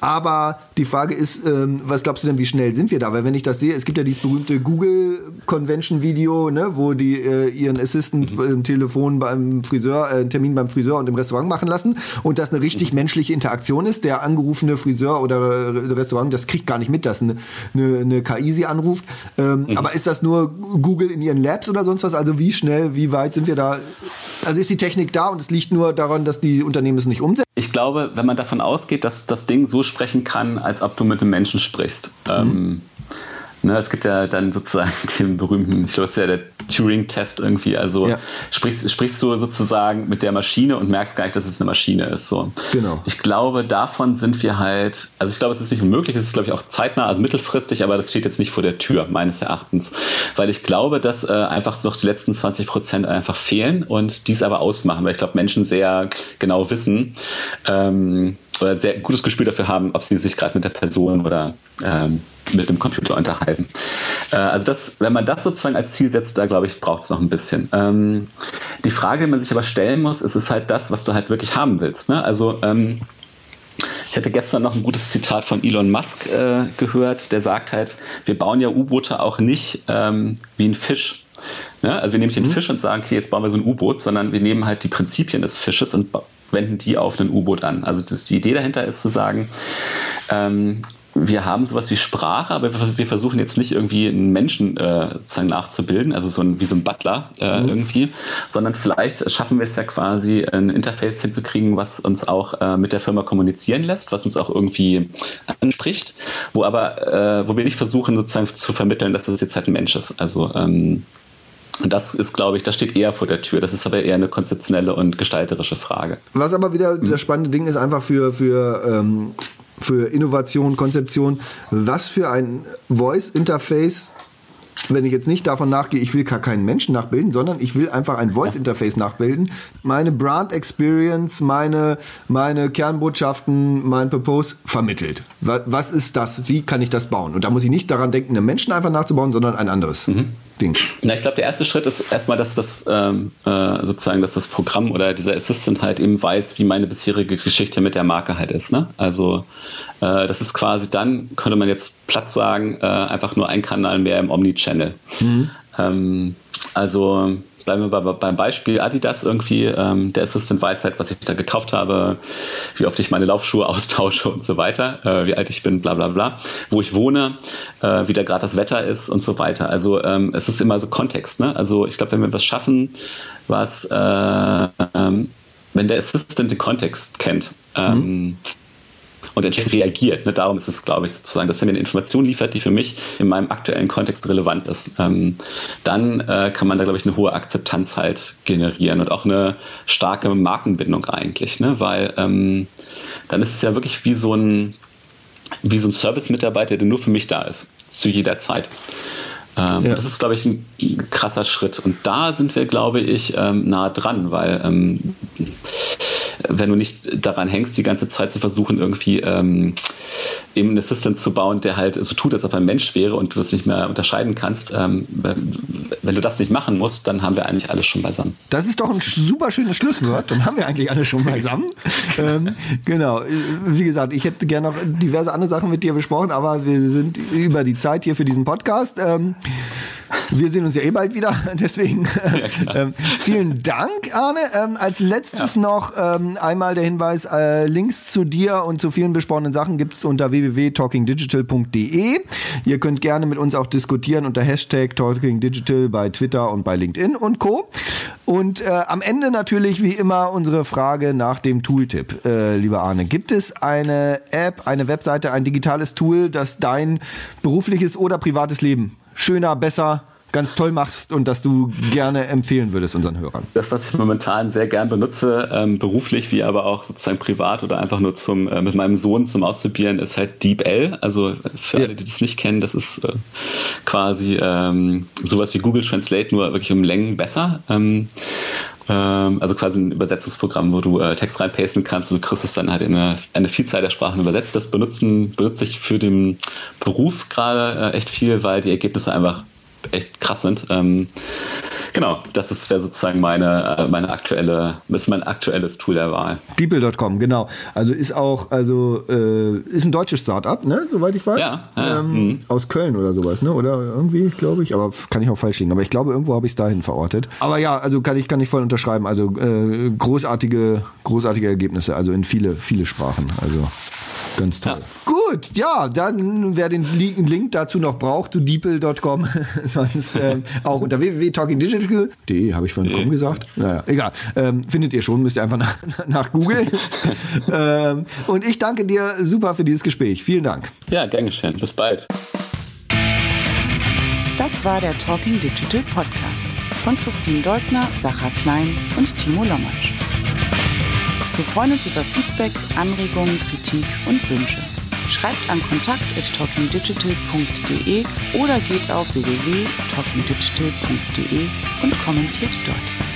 Aber die Frage ist, ähm, was glaubst du denn, wie schnell sind wir da? Weil wenn ich das sehe, es gibt ja dieses berühmte Google Convention Video, ne, wo die äh, ihren Assistant mhm. im Telefon beim Friseur, äh, einen Termin beim Friseur und im Restaurant machen lassen und das eine richtig mhm. menschliche Interaktion ist. Der angerufene Friseur oder äh, Restaurant, das kriegt gar nicht mit, dass eine, eine, eine KI sie anruft. Ähm, mhm. Aber ist das nur Google in ihren Labs oder sonst was? Also wie schnell, wie weit sind wir da? Also ist die Technik da und es liegt nur daran, dass die Unternehmen es nicht umsetzen? Ich glaube, wenn man davon ausgeht, dass das Ding so sprechen kann, als ob du mit einem Menschen sprichst. Mhm. Ähm, Ne, es gibt ja dann sozusagen den berühmten, ich glaube, es ist ja der Turing-Test irgendwie. Also ja. sprichst, sprichst du sozusagen mit der Maschine und merkst gar nicht, dass es eine Maschine ist. So. Genau. Ich glaube, davon sind wir halt, also ich glaube, es ist nicht unmöglich, es ist, glaube ich, auch zeitnah, also mittelfristig, aber das steht jetzt nicht vor der Tür, meines Erachtens. Weil ich glaube, dass äh, einfach noch die letzten 20 Prozent einfach fehlen und dies aber ausmachen, weil ich glaube, Menschen sehr genau wissen, ähm, oder sehr gutes Gespür dafür haben, ob sie sich gerade mit der Person oder ähm, mit dem Computer unterhalten. Äh, also das, wenn man das sozusagen als Ziel setzt, da glaube ich, braucht es noch ein bisschen. Ähm, die Frage, die man sich aber stellen muss, ist es halt das, was du halt wirklich haben willst. Ne? Also ähm, ich hatte gestern noch ein gutes Zitat von Elon Musk äh, gehört, der sagt halt, wir bauen ja U-Boote auch nicht ähm, wie ein Fisch. Ja, also wir nehmen nicht den mhm. Fisch und sagen, okay, jetzt bauen wir so ein U-Boot, sondern wir nehmen halt die Prinzipien des Fisches und wenden die auf ein U-Boot an. Also das, die Idee dahinter ist zu sagen, ähm, wir haben sowas wie Sprache, aber wir versuchen jetzt nicht irgendwie einen Menschen äh, sozusagen nachzubilden, also so ein, wie so ein Butler äh, mhm. irgendwie, sondern vielleicht schaffen wir es ja quasi, ein Interface hinzukriegen, was uns auch äh, mit der Firma kommunizieren lässt, was uns auch irgendwie anspricht, wo aber, äh, wo wir nicht versuchen sozusagen zu vermitteln, dass das jetzt halt ein Mensch ist. Also ähm, und das ist, glaube ich, das steht eher vor der Tür. Das ist aber eher eine konzeptionelle und gestalterische Frage. Was aber wieder mhm. das spannende Ding ist, einfach für, für, ähm, für Innovation, Konzeption, was für ein Voice-Interface wenn ich jetzt nicht davon nachgehe, ich will gar keinen Menschen nachbilden, sondern ich will einfach ein Voice Interface nachbilden, meine Brand Experience, meine, meine Kernbotschaften, mein Purpose vermittelt. Was ist das? Wie kann ich das bauen? Und da muss ich nicht daran denken, einen Menschen einfach nachzubauen, sondern ein anderes. Mhm. Ding? Na, ich glaube, der erste Schritt ist erstmal, dass das ähm, äh, sozusagen, dass das Programm oder dieser Assistant halt eben weiß, wie meine bisherige Geschichte mit der Marke halt ist. Ne? Also äh, das ist quasi dann, könnte man jetzt platt sagen, äh, einfach nur ein Kanal mehr im Omni-Channel. Mhm. Ähm, also bleiben wir beim Beispiel Adidas irgendwie, ähm, der Assistant weiß halt, was ich da gekauft habe, wie oft ich meine Laufschuhe austausche und so weiter, äh, wie alt ich bin, bla bla bla, wo ich wohne, äh, wie da gerade das Wetter ist und so weiter. Also ähm, es ist immer so Kontext. Ne? Also ich glaube, wenn wir was schaffen, was, äh, ähm, wenn der Assistant den Kontext kennt, ähm, mhm und entsprechend reagiert. Ne? Darum ist es, glaube ich, sozusagen, dass er mir eine Information liefert, die für mich in meinem aktuellen Kontext relevant ist. Ähm, dann äh, kann man da, glaube ich, eine hohe Akzeptanz halt generieren und auch eine starke Markenbindung eigentlich, ne? weil ähm, dann ist es ja wirklich wie so ein, wie so ein Service-Mitarbeiter, der nur für mich da ist, zu jeder Zeit. Ähm, ja. Das ist, glaube ich, ein, krasser Schritt. Und da sind wir, glaube ich, ähm, nah dran, weil ähm, wenn du nicht daran hängst, die ganze Zeit zu versuchen, irgendwie ähm, eben einen Assistant zu bauen, der halt so tut, als ob er ein Mensch wäre und du das nicht mehr unterscheiden kannst. Ähm, wenn du das nicht machen musst, dann haben wir eigentlich alles schon beisammen. Das ist doch ein super schönes Schlusswort. Dann haben wir eigentlich alles schon beisammen. ähm, genau. Wie gesagt, ich hätte gerne noch diverse andere Sachen mit dir besprochen, aber wir sind über die Zeit hier für diesen Podcast. Wir sehen uns ja eh bald wieder, deswegen ähm, vielen Dank, Arne. Ähm, als letztes ja. noch ähm, einmal der Hinweis, äh, Links zu dir und zu vielen besprochenen Sachen gibt es unter www.talkingdigital.de. Ihr könnt gerne mit uns auch diskutieren unter Hashtag talkingdigital bei Twitter und bei LinkedIn und Co. Und äh, am Ende natürlich wie immer unsere Frage nach dem Tooltip, äh, lieber Arne. Gibt es eine App, eine Webseite, ein digitales Tool, das dein berufliches oder privates Leben schöner, besser, ganz toll machst und das du gerne empfehlen würdest unseren Hörern? Das, was ich momentan sehr gern benutze, ähm, beruflich wie aber auch sozusagen privat oder einfach nur zum äh, mit meinem Sohn zum Ausprobieren, ist halt DeepL. Also für ja. alle, die das nicht kennen, das ist äh, quasi ähm, sowas wie Google Translate, nur wirklich um Längen besser. Ähm, ähm also quasi ein Übersetzungsprogramm, wo du äh, Text reinpasten kannst und du kriegst es dann halt in eine, eine Vielzahl der Sprachen übersetzt. Das benutzen, benutze ich für den Beruf gerade äh, echt viel, weil die Ergebnisse einfach echt krass sind. Ähm, Genau, das wäre sozusagen meine, äh, meine aktuelle, ist mein aktuelles Tool der Wahl. Deeple.com, genau. Also ist auch, also äh, ist ein deutsches Startup, ne, soweit ich weiß. Ja. ja ähm, mhm. aus Köln oder sowas, ne? Oder irgendwie, glaube ich. Aber kann ich auch falsch liegen. Aber ich glaube, irgendwo habe ich es dahin verortet. Aber ja, also kann ich, kann ich voll unterschreiben. Also äh, großartige, großartige Ergebnisse, also in viele, viele Sprachen. Also Ganz toll. Ja. Gut, ja, dann wer den Link dazu noch braucht, zu deeple.com, sonst ähm, auch unter www.talkingdigital.de, habe ich vorhin kaum gesagt. Naja, egal. Ähm, findet ihr schon, müsst ihr einfach nach, nach googeln. ähm, und ich danke dir super für dieses Gespräch. Vielen Dank. Ja, gern geschehen. Bis bald. Das war der Talking Digital Podcast von Christine Deutner, Sacha Klein und Timo Lommatsch. Wir freuen uns über Feedback, Anregungen, Kritik und Wünsche. Schreibt an kontakt.talkingdigital.de oder geht auf www.talkingdigital.de und kommentiert dort.